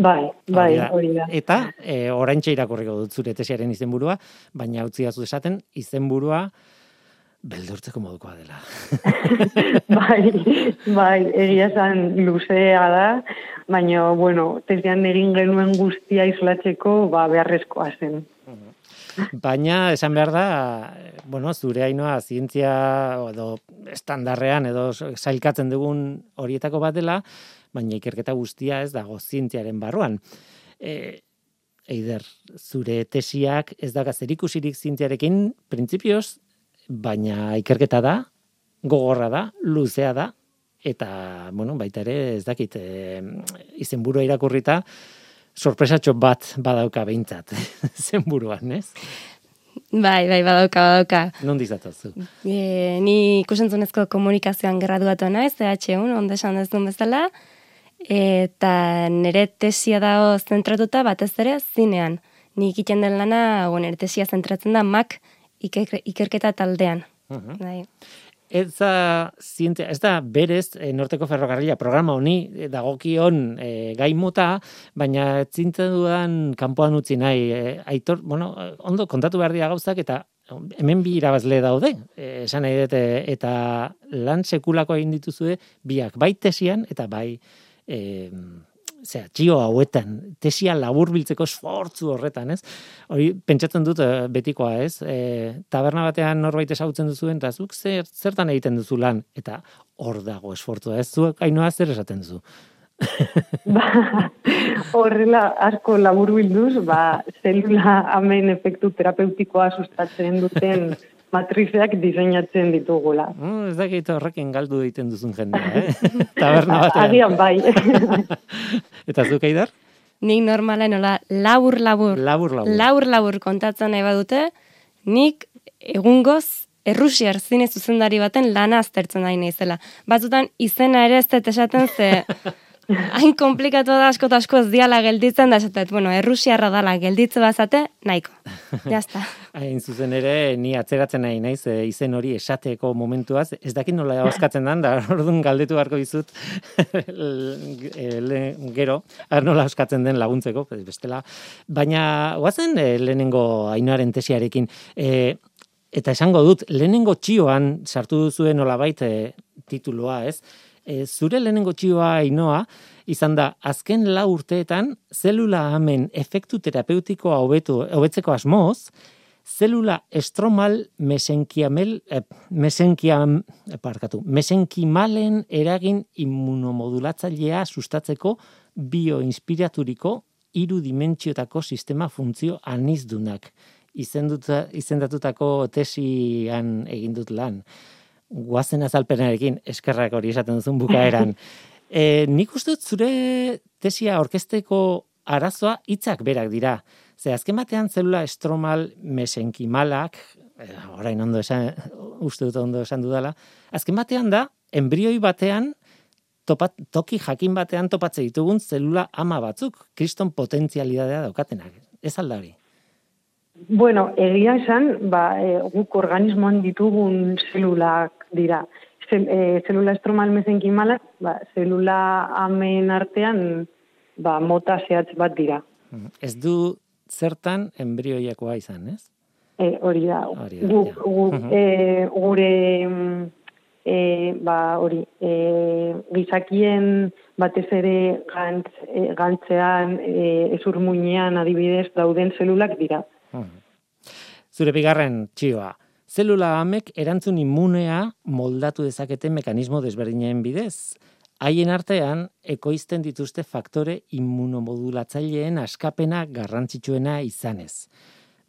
Bai, bai, hori da. Eta, e, orain irakurriko dut zure tesiaren izenburua, baina utzi zu esaten, izenburua beldurtzeko modukoa dela. bai, bai, egia zan luzea da, baina, bueno, tesian egin genuen guztia islatzeko, ba, beharrezkoa zen. Baina, esan behar da, bueno, zure hainoa zientzia edo estandarrean edo zailkatzen dugun horietako bat dela, baina ikerketa guztia ez dago zientziaren barruan. E, eider, zure tesiak ez daga zerikusirik zientziarekin printzipioz, baina ikerketa da, gogorra da, luzea da, eta, bueno, baita ere, ez dakit, e, izenburu irakurrita, sorpresatxo bat badauka behintzat, zenburuan, ez? Bai, bai, badauka, badauka. Non dizatozu? E, ni ikusentzunezko komunikazioan gerra duatu naiz, EH1, ondesan ez duen bezala, Eta nire tesia dago zentratuta batez ere zinean. Nik egiten den lana, o, nire tesia zentratzen da mak iker, ikerketa taldean. Mhm. Bai. Ez da, zientzia, ez da berez e, Norteko Ferrokarrila programa honi e, dagokion e, gai mota, baina zintzen dudan kanpoan utzi nahi. E, aitor, bueno, ondo kontatu behar dira gauzak eta hemen bi irabazle daude, esan nahi dut, e, eta lan sekulako egin dituzue biak, bai tesian eta bai e, zera, txio hauetan, tesia laburbiltzeko esfortzu horretan, ez? Hori, pentsatzen dut eh, betikoa, ez? E, taberna batean norbait ezagutzen duzuen, eta zuk zer, zertan egiten duzu lan, eta hor dago esfortzua, ez? Zuek hainoa zer esaten duzu? Ba, horrela asko labur bilduz, ba, zelula amen efektu terapeutikoa sustatzen duten matrizeak diseinatzen ditugula. Mm, ez dakit horrekin galdu egiten duzun jendea, eh? Taberna batean. Agian bai. Eta zuk eidar? Nik normala nola labur labur, Labur, labur. labur labur kontatzen nahi badute, nik egungoz Errusiar zine zuzendari baten lana aztertzen nahi naizela. Batzutan izena ere ez esaten ze hain komplikatu da asko asko ez diala gelditzen da esatet. Bueno, errusiarra dala gelditze bazate, nahiko. Jazta. Hain zuzen ere, ni atzeratzen nahi naiz e, izen hori esateko momentuaz, ez dakit nola bazkatzen dan, da orduan galdetu beharko dizut e, le- gero, nola eskatzen den laguntzeko, bestela. Baina, guazen e, lehenengo ainoaren tesiarekin, e, eta esango dut, lehenengo txioan sartu duzuen nolabait e, tituloa, ez? E, zure lehenengo txioa ainoa, izan da, azken lau urteetan, zelula hamen efektu terapeutikoa hobetu, hobetzeko asmoz, zelula estromal mesenkiamel, eh, mesenkiam, parkatu, mesenkimalen eragin immunomodulatzailea sustatzeko bioinspiraturiko hiru dimentsiotako sistema funtzio anizdunak izenduta, izendatutako tesian egin dut lan. Guazen azalpenarekin, eskerrak hori esaten duzun bukaeran. e, nik uste dut zure tesia orkesteko arazoa hitzak berak dira. Ze azken batean zelula estromal mesenkimalak, eh, orain ondo esan, uste dut ondo esan dudala, azken batean da, embrioi batean, topat, toki jakin batean topatze ditugun zelula ama batzuk, kriston potentzialidadea daukatenak. Ez alda hori? Bueno, egia esan, ba, e, guk organismoan ditugun zelulak dira. Zel, e, zelula estromal mesenkimalak, ba, zelula amen artean, ba, mota zehatz bat dira. Mm. Ez du zertan embrioiakoa izan, ez? E, hori da. Hori da, guk, Mhm. e, gure e, ba, hori, e, gizakien batez ere gantz, e, gantzean, e, ezurmuinean adibidez dauden zelulak dira. Mhm. Zure bigarren txioa. Zelula amek erantzun immunea moldatu dezakete mekanismo desberdinen bidez. Haien artean, ekoizten dituzte faktore immunomodulatzaileen askapena garrantzitsuena izanez.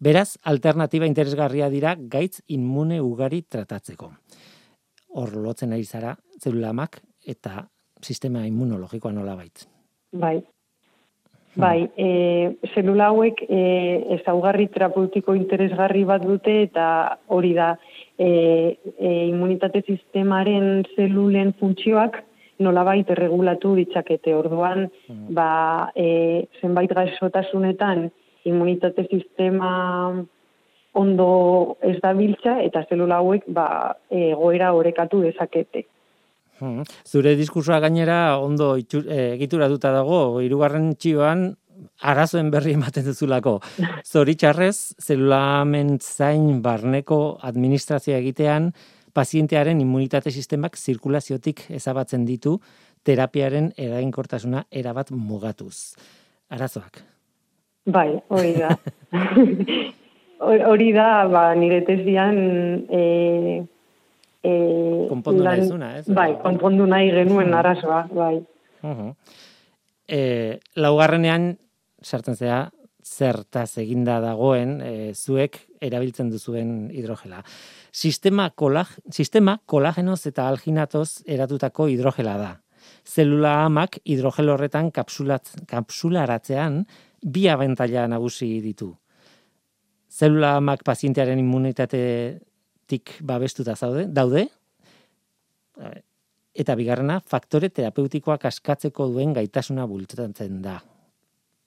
Beraz, alternatiba interesgarria dira gaitz immune ugari tratatzeko. Hor lotzen ari zara, zelula amak eta sistema immunologikoa nola bait. Bai. Bai, e, zelula hauek e, ezaugarri terapeutiko interesgarri bat dute eta hori da e, e, immunitate sistemaren zelulen funtzioak nolabait erregulatu ditzakete. Orduan, ba, e, zenbait gaixotasunetan immunitate sistema ondo ez da biltza eta zelula hauek ba, egoera orekatu dezakete. Hmm. Zure diskursoa gainera ondo itxu- eh, egituratuta dago, hirugarren txioan arazoen berri ematen duzulako. Zoritxarrez, zelulamen zain barneko administrazioa egitean, pazientearen immunitate sistemak zirkulaziotik ezabatzen ditu, terapiaren eraginkortasuna erabat mugatuz. Arazoak. Bai, hori da. Hor- hori da, ba, nire tesian e, e, Konpondu nahi zuna, ez? Bai, konpondu nahi genuen Hmm. arazoa, bai. Uhum. E, laugarrenean, sartzen zea, zertaz eginda dagoen, e, zuek erabiltzen duzuen hidrogela. Sistema, kolag, sistema kolagenoz eta alginatoz eratutako hidrogela da. Zelula amak hidrogel horretan kapsulatz, kapsularatzean bi abentaila nagusi ditu. Zelula amak pazientearen immunitatetik babestuta zaude, daude, eta bigarrena faktore terapeutikoak askatzeko duen gaitasuna bultzatzen da.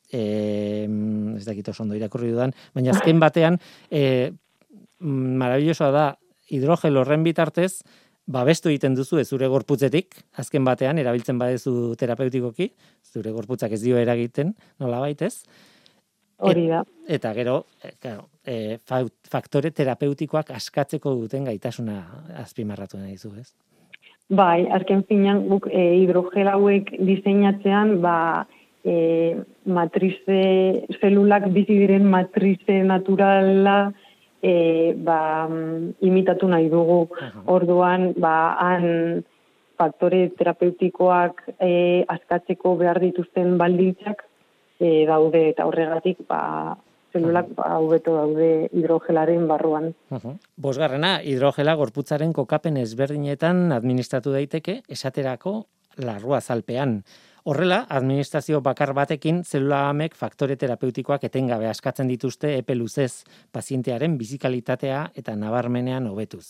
E, ez dakit oso ondo irakurri dudan, baina azken batean e, marabillosoa da hidrogel horren bitartez babestu egiten duzu ez zure gorputzetik, azken batean erabiltzen badezu terapeutikoki, zure gorputzak ez dio eragiten, nola baitez. Hori da. eta gero, e, claro, e, faktore terapeutikoak askatzeko duten gaitasuna azpimarratu nahi zu, ez? Bai, azken finan, guk e, hidrogel hauek diseinatzean, ba, e, matrize, zelulak bizi diren matrize naturala e, ba, imitatu nahi dugu. Orduan, ba, han faktore terapeutikoak e, askatzeko behar dituzten baldintzak e, daude eta horregatik ba, zelulak ba, hobeto daude hidrogelaren barruan. Bosgarrena, hidrogela gorputzaren kokapen ezberdinetan administratu daiteke, esaterako larrua zalpean. Horrela, administrazio bakar batekin zelula amek faktore terapeutikoak etengabe askatzen dituzte epe luzez pazientearen bizikalitatea eta nabarmenean hobetuz.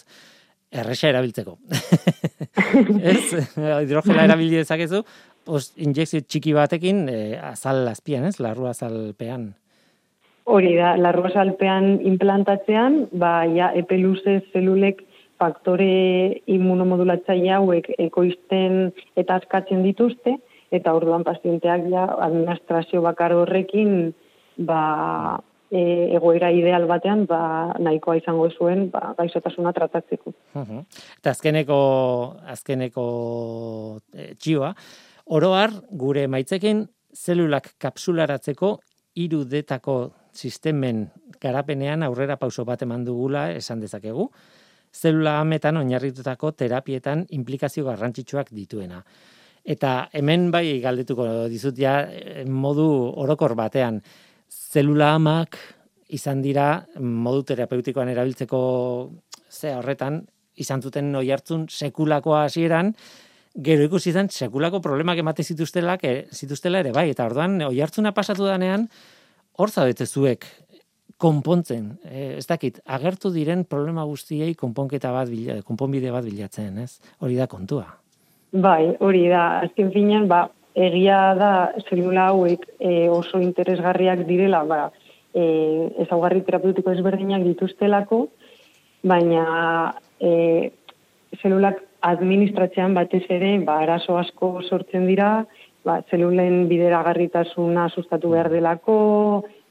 Erresa erabiltzeko. ez? Hidrogela erabili dezakezu, injekzio txiki batekin e, azal azpian, ez? Larrua azalpean. Hori da, larroa salpean implantatzean, ba, ja, epe luze zelulek faktore immunomodulatzaile hauek ekoizten eta askatzen dituzte, eta orduan pazienteak ja, administrazio bakar horrekin, ba, e, egoera ideal batean, ba, nahikoa izango zuen, ba, gaizotasuna tratatzeko. Eta azkeneko, azkeneko e, txioa, oroar, gure maitzekin, zelulak kapsularatzeko irudetako sistemen garapenean aurrera pauso bat eman dugula esan dezakegu. Zelula ametan oinarritutako terapietan implikazio garrantzitsuak dituena. Eta hemen bai galdetuko dizut ja eh, modu orokor batean zelula amak izan dira modu terapeutikoan erabiltzeko ze horretan izan zuten oi hartzun sekulakoa hasieran gero ikusi izan sekulako problemak emate zituztelak e, zituztela ere bai eta orduan oi hartzuna pasatu danean hor zaudete zuek konpontzen, e, ez dakit, agertu diren problema guztiei konponketa bat bila, konponbide bat bilatzen, ez? Hori da kontua. Bai, hori da, azken finean, ba, egia da zelula hauek e, oso interesgarriak direla, ba, e, ezaugarri terapeutiko ezberdinak dituztelako, baina e, zelulak administratzean batez ere, ba, arazo asko sortzen dira, ba, zelulen bideragarritasuna sustatu behar delako,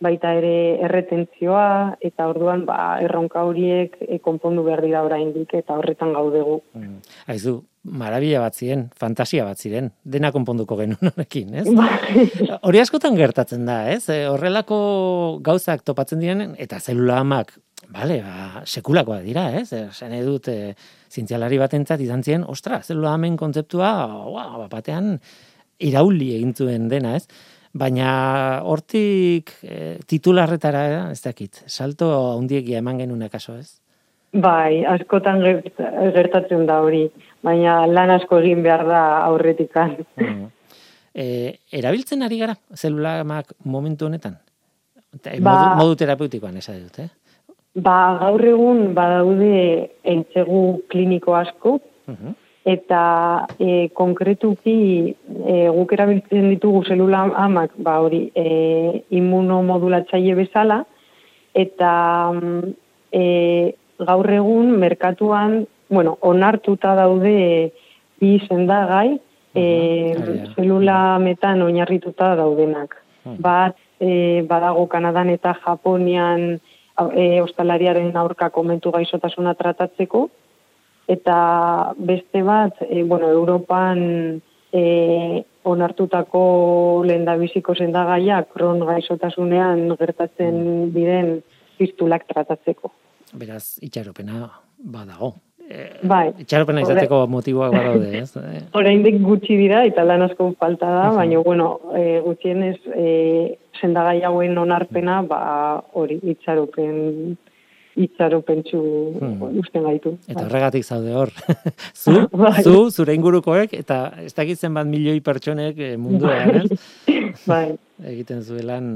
baita ere erretentzioa, eta orduan ba, erronka horiek e, konpondu behar dira oraindik eta horretan gaudegu. Mm. Aizu, marabila bat ziren, fantasia bat ziren, dena konponduko genuen honekin, ez? Bai. Hori askotan gertatzen da, ez? E, horrelako gauzak topatzen diren, eta zelula amak, bale, ba, sekulakoa dira, ez? Zen edut, e, zintzialari bat entzat izan ziren, ostra, zelula amen kontzeptua, wow, batean, irauli egin zuen dena, ez? Baina hortik e, titularretara, ez dakit, salto handiegia eman genuen akaso, ez? Bai, askotan gertatzen da hori, baina lan asko egin behar da aurretikan. Mm. E, erabiltzen ari gara, zelulamak momentu honetan? Ba, modu, modu terapeutikoan esan dut, eh? Ba, gaur egun badaude entzegu kliniko asko, uh eta e, konkretuki e, guk erabiltzen ditugu zelula amak ba hori e, immunomodulatzaile bezala. Eta e, gaur egun merkatuan bueno onartuta daude bi sendagai e, zelula metan oinarrituta daudenak. Bat e, badago Kanadan eta Japonian e, ostalariaren aurka komentu gaizotasuna tratatzeko eta beste bat, e, bueno, Europan e, onartutako lehen da biziko zendagaia, kron gaizotasunean gertatzen mm. diren pistulak tratatzeko. Beraz, itxaropena badago. E, bai. Itxaropena izateko motiboak badaude, ez? Horein gutxi dira, eta lan asko falta da, baina, bueno, e, gutxienez, e, zendagai hauen onarpena, ba, hori, itxaropen itzaro pentsu hmm. usten gaitu. Eta bai. horregatik zaude hor. zu, bai. zu, zure ingurukoek, eta ez dakitzen bat milioi pertsonek eh, munduan, bai. bai. Egiten zuelan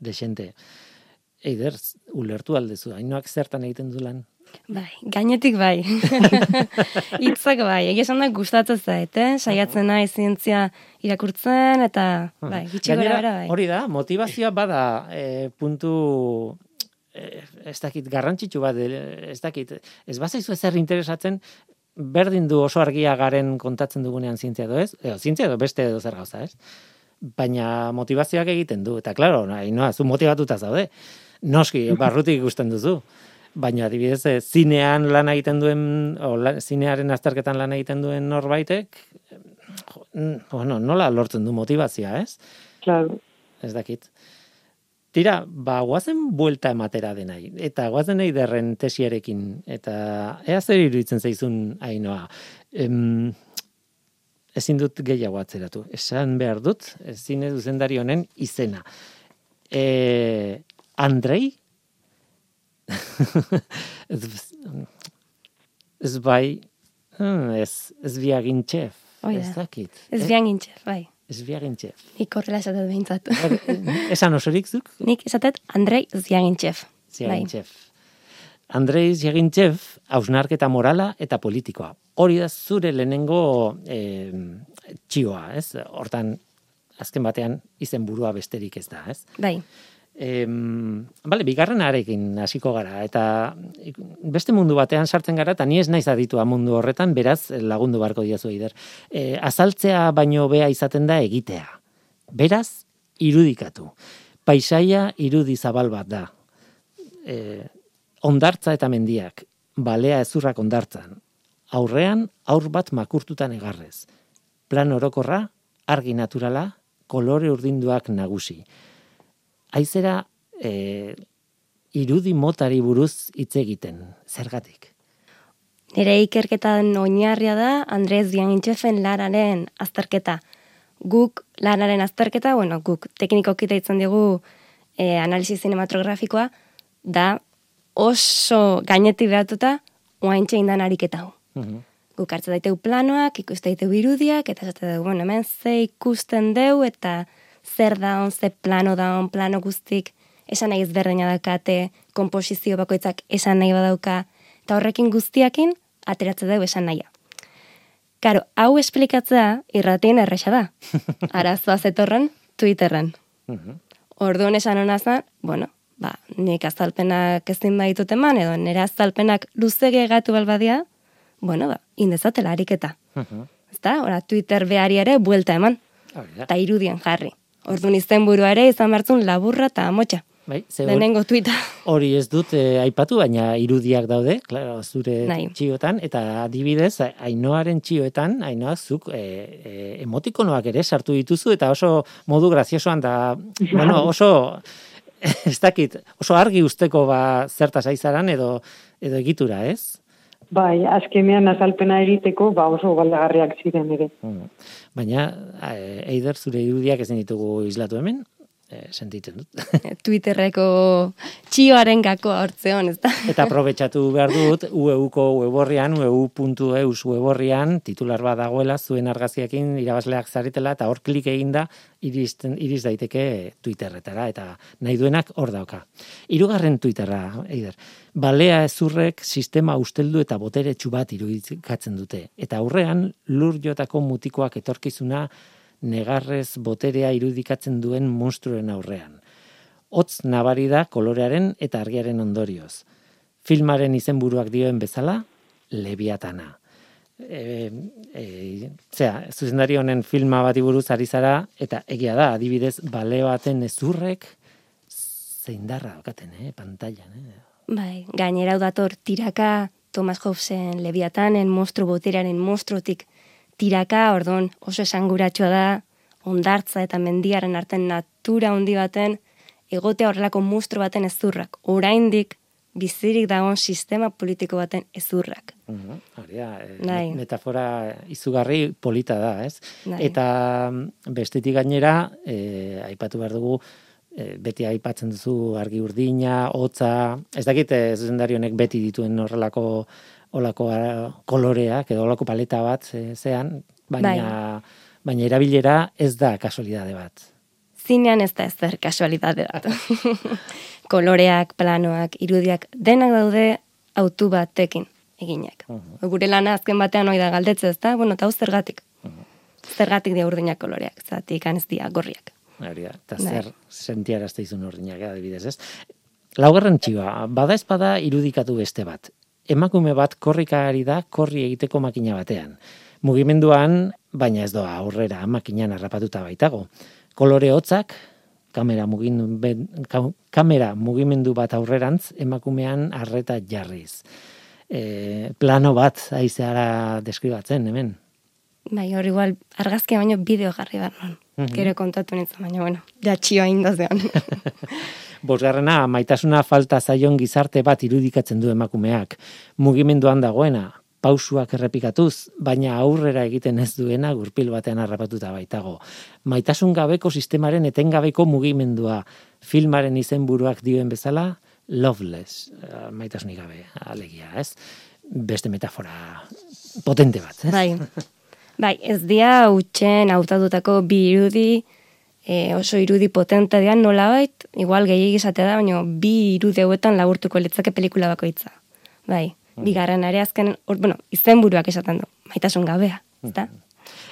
desente. Eider, ulertu aldezu, hainoak zertan egiten du lan? Bai, gainetik bai. Itzak bai, egia esan da gustatzen zait, eh? Saiatzen nahi zientzia irakurtzen eta bai, gitxi gora bai. Hori da, motivazioa bada e, puntu ez dakit garrantzitsu bat, e, ez dakit, ez bazaizu ezer interesatzen, berdin du oso argia garen kontatzen dugunean zientzia edo ez, edo zientzia edo beste edo zer gauza ez, baina motivazioak egiten du, eta klaro, nahi, noa, zu motivatuta zaude, noski, barrutik ikusten duzu, baina adibidez, e, zinean lan egiten duen, o, la, zinearen azterketan lan egiten duen norbaitek, jo, bueno, nola lortzen du motivazioa, ez? Claro. ez dakit. Tira, ba, guazen buelta ematera denai, eta guazen nahi derren tesiarekin, eta ea zer iruditzen zaizun hainoa. Em, ezin dut gehiago atzeratu. Esan behar dut, zine zuzendari honen izena. E, Andrei? ez, ez bai, ez, ez biagintxef. Da. Ez dakit. Ez bian gintxe, bai. Ez biagintxef. Nik horrela esatet behintzat. Esan osorik zuk? Nik esatet Andrei Ziagintxef. Bai. Ziagintxef. Andrei Ziagintxef, hausnarketa morala eta politikoa. Hori da zure lehenengo eh, txioa, ez? Hortan, azken batean, izen burua besterik ez da, ez? Bai, Em, bale, bigarren arekin hasiko gara, eta beste mundu batean sartzen gara, eta ni ez naiz aditua mundu horretan, beraz lagundu barko diazu eider. E, azaltzea baino bea izaten da egitea. Beraz, irudikatu. Paisaia irudi zabal bat da. E, ondartza eta mendiak, balea ezurrak ondartzan. Aurrean, aur bat makurtutan egarrez. Plan orokorra, argi naturala, kolore urdinduak nagusi aizera e, irudi motari buruz hitz egiten. Zergatik? nire ikerketan oinarria da Andrez Ziagintxefen lararen azterketa. Guk lanaren azterketa, bueno, guk teknikoki deitzen digu e, analisi cinematografikoa, da oso gainetik behatuta oaintxe indan ariketa hau. Mhm. Guk hartzen daiteu planoak, ikuste daiteu irudiak, eta esate dugu, bueno, hemen ze ikusten deu, eta zer daun, ze plano daun, plano guztik, esan nahi ezberdina dakate, komposizio bakoitzak esan nahi badauka, eta horrekin guztiakin, ateratze dugu esan nahia. Karo, hau esplikatzea irratien erresa da. Arazoa zetorren, Twitterren. Mhm. Orduan esan hona zen, bueno, ba, nik azalpenak ezin baitut eman, edo nire azalpenak luzege gatu balbadia, bueno, ba, indezatela ariketa. Mhm. Ezta? Ora, Twitter behari ere buelta eman, Hori da. eta irudien jarri. Orduan izen burua ere izan bertzun laburra eta amotxa. Bai, ze Lehenengo tuita. hori ez dut eh, aipatu, baina irudiak daude, claro, zure Nahi. txiotan, eta adibidez, ainoaren txioetan, ainoak zuk e, e, emotikonoak ere sartu dituzu, eta oso modu graziosoan da, bueno, oso, ez dakit, oso argi usteko ba, zertaz aizaran edo, edo egitura, ez? Bai, azkenean azalpena egiteko, ba oso galdagarriak ziren ere. Mm. Baina, eh, eider, zure irudiak ezin ditugu islatu hemen, eh, sentitzen dut. Twitterreko txioaren gako hortzeon, ez da? Eta aprobetxatu behar dut, ueuko weborrian, ueu.eus weborrian, titular bat dagoela, zuen argaziekin irabazleak zaretela, eta hor klik eginda, iristen, iriz daiteke Twitterretara, eta nahi duenak hor dauka. Hirugarren Twitterra, eider. Balea ezurrek sistema usteldu eta botere bat irudikatzen dute. Eta aurrean, lur jotako mutikoak etorkizuna, negarrez boterea irudikatzen duen monstruen aurrean hotz nabari da kolorearen eta argiaren ondorioz. Filmaren izenburuak dioen bezala, lebiatana. E, e, zera, zuzendari honen filma bati buruz ari zara, eta egia da, adibidez, bale baten ezurrek, zeindarra okaten, eh, pantailan, eh? Bai, gainera hau dator tiraka Thomas Hobbesen lebiatanen monstru boterearen monstruotik tiraka, ordon oso esanguratsua da, ondartza eta mendiaren arten natura handi baten, egotea horrelako monstru baten ezurrak. Oraindik bizirik dagoen sistema politiko baten ezurrak. Bai. met- metafora izugarri polita da, ez? Bai. Eta mm, bestetik gainera, eh, aipatu behar dugu, eh, beti aipatzen duzu argi urdina, hotza, ez dakit eh, zuzendari honek beti dituen horrelako olako ah, koloreak edo olako paleta bat eh, zean, baina, baina erabilera ez da kasualidade bat. Zinean ez da ezer kasualidade bat. Koloreak, planoak, irudiak, denak daude autu batekin eginak. Gure lana azken batean hori da galdetze ez da, bueno, eta zergatik. Zergatik dia urdinak koloreak, zatik ez dia gorriak. Hori da, eta Bai. zer sentiarazte izun urdinak, adibidez, ez? Laugarren txiba, bada espada irudikatu beste bat. Emakume bat korrikari da korri egiteko makina batean. Mugimenduan, baina ez doa aurrera makinan harrapatuta baitago. Kolore hotzak, kamera, mugin, ben- ka- kamera mugimendu bat aurrerantz, emakumean arreta jarriz. E, plano bat aizeara deskribatzen, hemen. Bai, hor igual argazkia baino bideo jarri behar non. Mhm. Gero kontatu nintzen, baina bueno, ja txioa indazean. Bosgarrena, maitasuna falta zaion gizarte bat irudikatzen du emakumeak. Mugimenduan dagoena, pausuak errepikatuz, baina aurrera egiten ez duena gurpil batean harrapatuta baitago. Maitasun gabeko sistemaren etengabeko mugimendua. Filmaren izenburuak dioen bezala, loveless, eh, maitasunik gabe, alegia, ez? Beste metafora potente bat, ez? bai. Bai, ez dia utxen hautatutako bi irudi, e, oso irudi potente dian nolabait, igual gehiagi izatea da, baina bi irudi hauetan laburtuko litzake pelikula bakoitza. Bai, bigarren ere azken, or, bueno, izenburuak esaten du, maitasun gabea, ezta?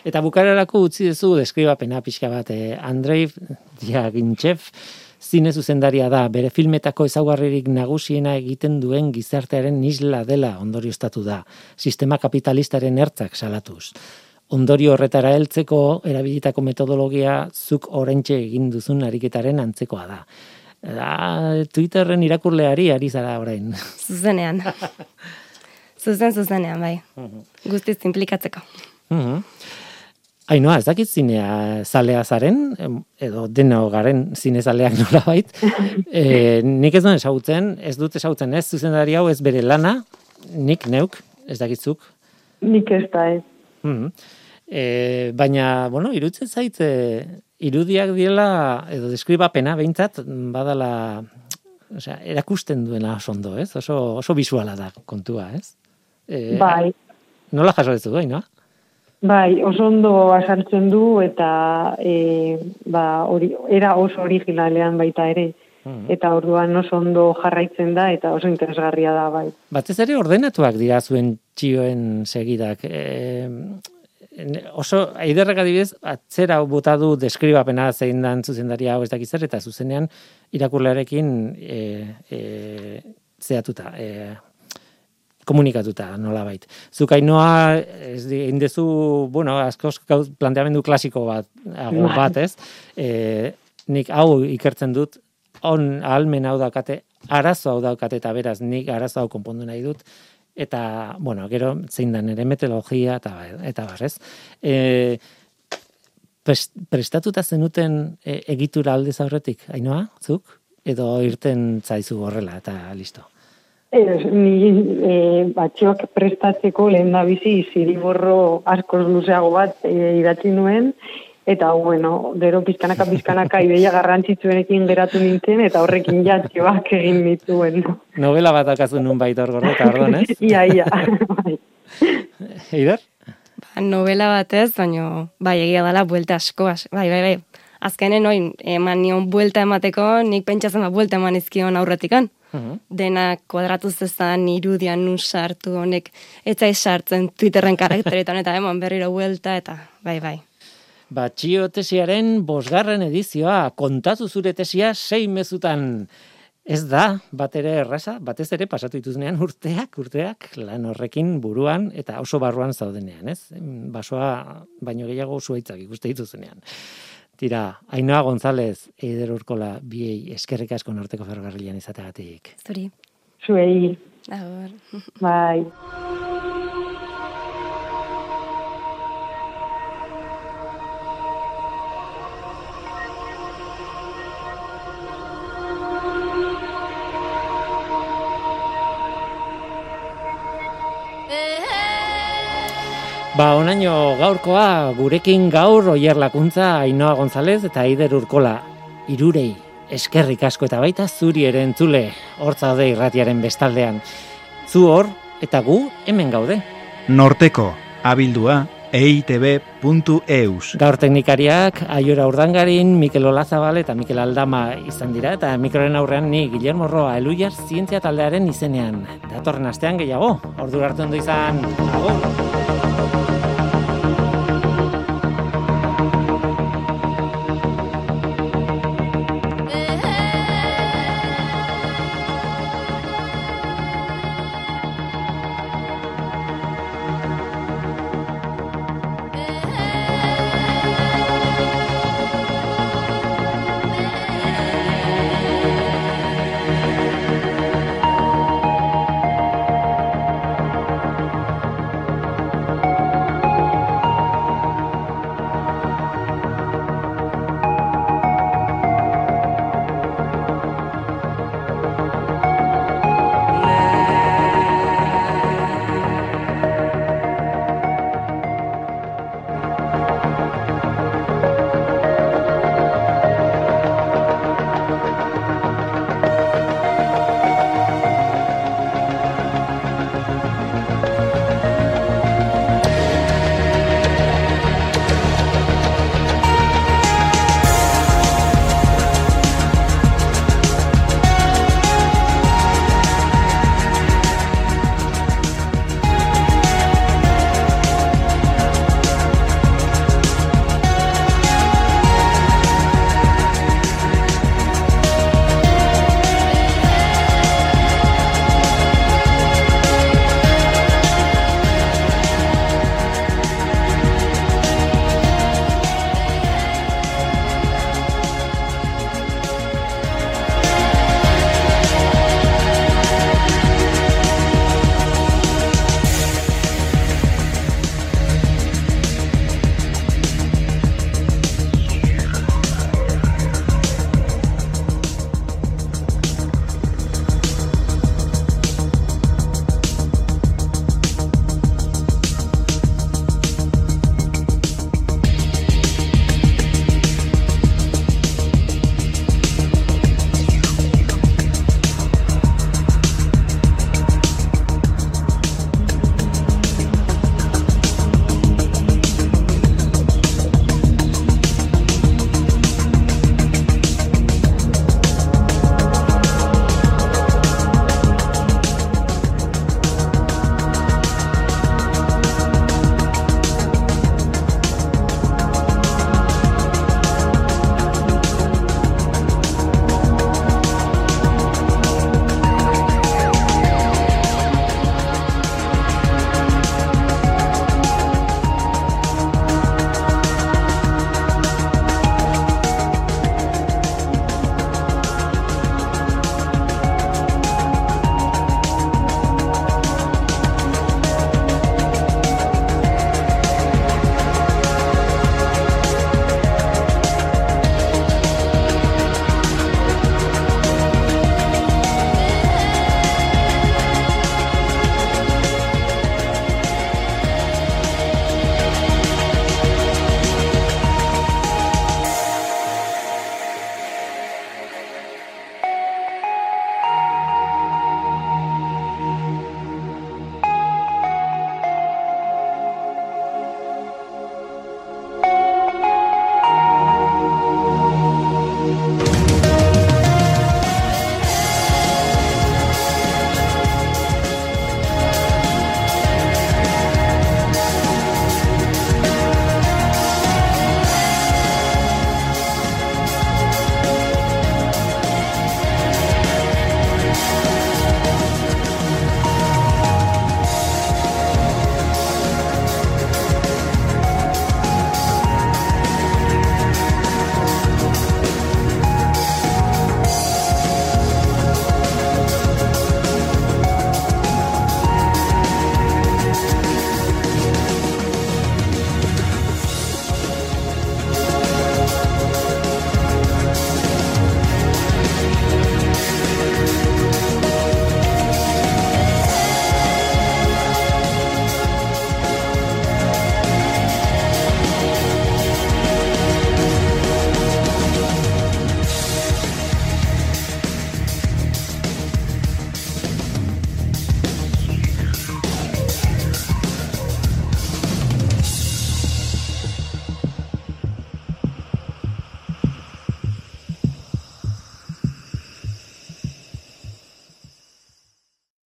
Eta bukararako utzi duzu deskribapena pixka bat, eh, Andrei Diagintxev, zine zuzendaria da, bere filmetako ezaugarririk nagusiena egiten duen gizartearen isla dela ondorioztatu da, sistema kapitalistaren ertzak salatuz. Ondorio horretara heltzeko erabilitako metodologia zuk orentxe egin duzun ariketaren antzekoa da. Da, Twitterren irakurleari ari zara orain. Zuzenean. Zuzen zuzenean, bai. Guztiz implikatzeko. Mhm. Ainoa, ez dakit zinea zalea zaren, edo deno garen zine zaleak nolabait. e, nik ez duen esagutzen, ez dut esagutzen ez, zuzendari hau ez bere lana, nik neuk, ez dakitzuk. Nik ez da ez. Mhm. E, baina, bueno, irutzen zait, e, irudiak diela, edo deskribapena, behintzat, badala, osea, erakusten duena oso ondo, ez? Oso, oso visuala da kontua, ez? E, Bai, Nola jaso ez du, no? bai, oso ondo azaltzen du eta e, ba, hori, era oso originalean baita ere. Mhm. Eta orduan oso ondo jarraitzen da eta oso interesgarria da bai. Batez ere ordenatuak dira zuen txioen segidak. E, oso, aiderrek adibidez, atzera bota du deskribapena zein dan zuzendaria hau ez dakiz eta zuzenean irakurlearekin e, e, zeatuta, e, komunikatuta nolabait. Zuk ainoa, ez di, egin dezu, bueno, askoz gauz planteamendu klasiko bat, ago Bai. bat, ez? E, nik hau ikertzen dut, on ahalmen hau daukate, arazo hau daukate, eta beraz, nik arazo hau konpondu nahi dut, eta, bueno, gero, zein da nire metodologia, eta, eta bar, ez? E, pres- prestatuta zenuten e, egitura aldez aurretik, ainoa, zuk? Edo irten zaizu horrela, eta listo. Ez, ni e, batxoak prestatzeko lehen da bizi ziriborro askoz luzeago bat e, idatzi nuen, eta bueno, gero pizkanaka pizkanaka ideia garrantzitsuenekin geratu nintzen, eta horrekin jatxoak egin nituen. Novela bat akazu nun baita hor gordeta, orduan, ez? Ia, ia. bai. Eider? Ba, novela batez, baino, bai, egia dela, buelta asko, as- bai, bai, bai. Azkenen, oin, eman nion buelta emateko, nik pentsatzen da buelta eman izkion aurretikan. Mhm. Dena kuadratu zezan, irudian nun sartu, honek, etzai sartzen Twitterren karakteretan, eta eman berriro buelta, eta, bai, bai. Ba, txio tesiaren bosgarren edizioa, kontatu zure tesia sei mezutan. Ez da, bat ere erraza, batez ere pasatu dituznean urteak, urteak, lan horrekin buruan eta oso barruan zaudenean, ez? Basoa baino gehiago zuaitzak ikuste dituzunean. Tira, Ainhoa González, Eider Urkola, biei eskerrik asko norteko fergarrilan izateagatik. Zuri. Zuei, Agur. bai. Ba, onaino gaurkoa, gurekin gaur oier lakuntza Ainhoa González eta Aider Urkola. Irurei, eskerrik asko eta baita zuri ere entzule, hortzaude irratiaren bestaldean. Zu hor, eta gu hemen gaude. Norteko, abildua, eitb.eus. Gaur teknikariak Aiora Urdangarin, Mikel Olazabal eta Mikel Aldama izan dira eta mikroren aurrean ni Guillermo Roa Eluiar zientzia taldearen izenean. Datorren astean gehiago. Ordu arte ondo izan. Agur. Thank you.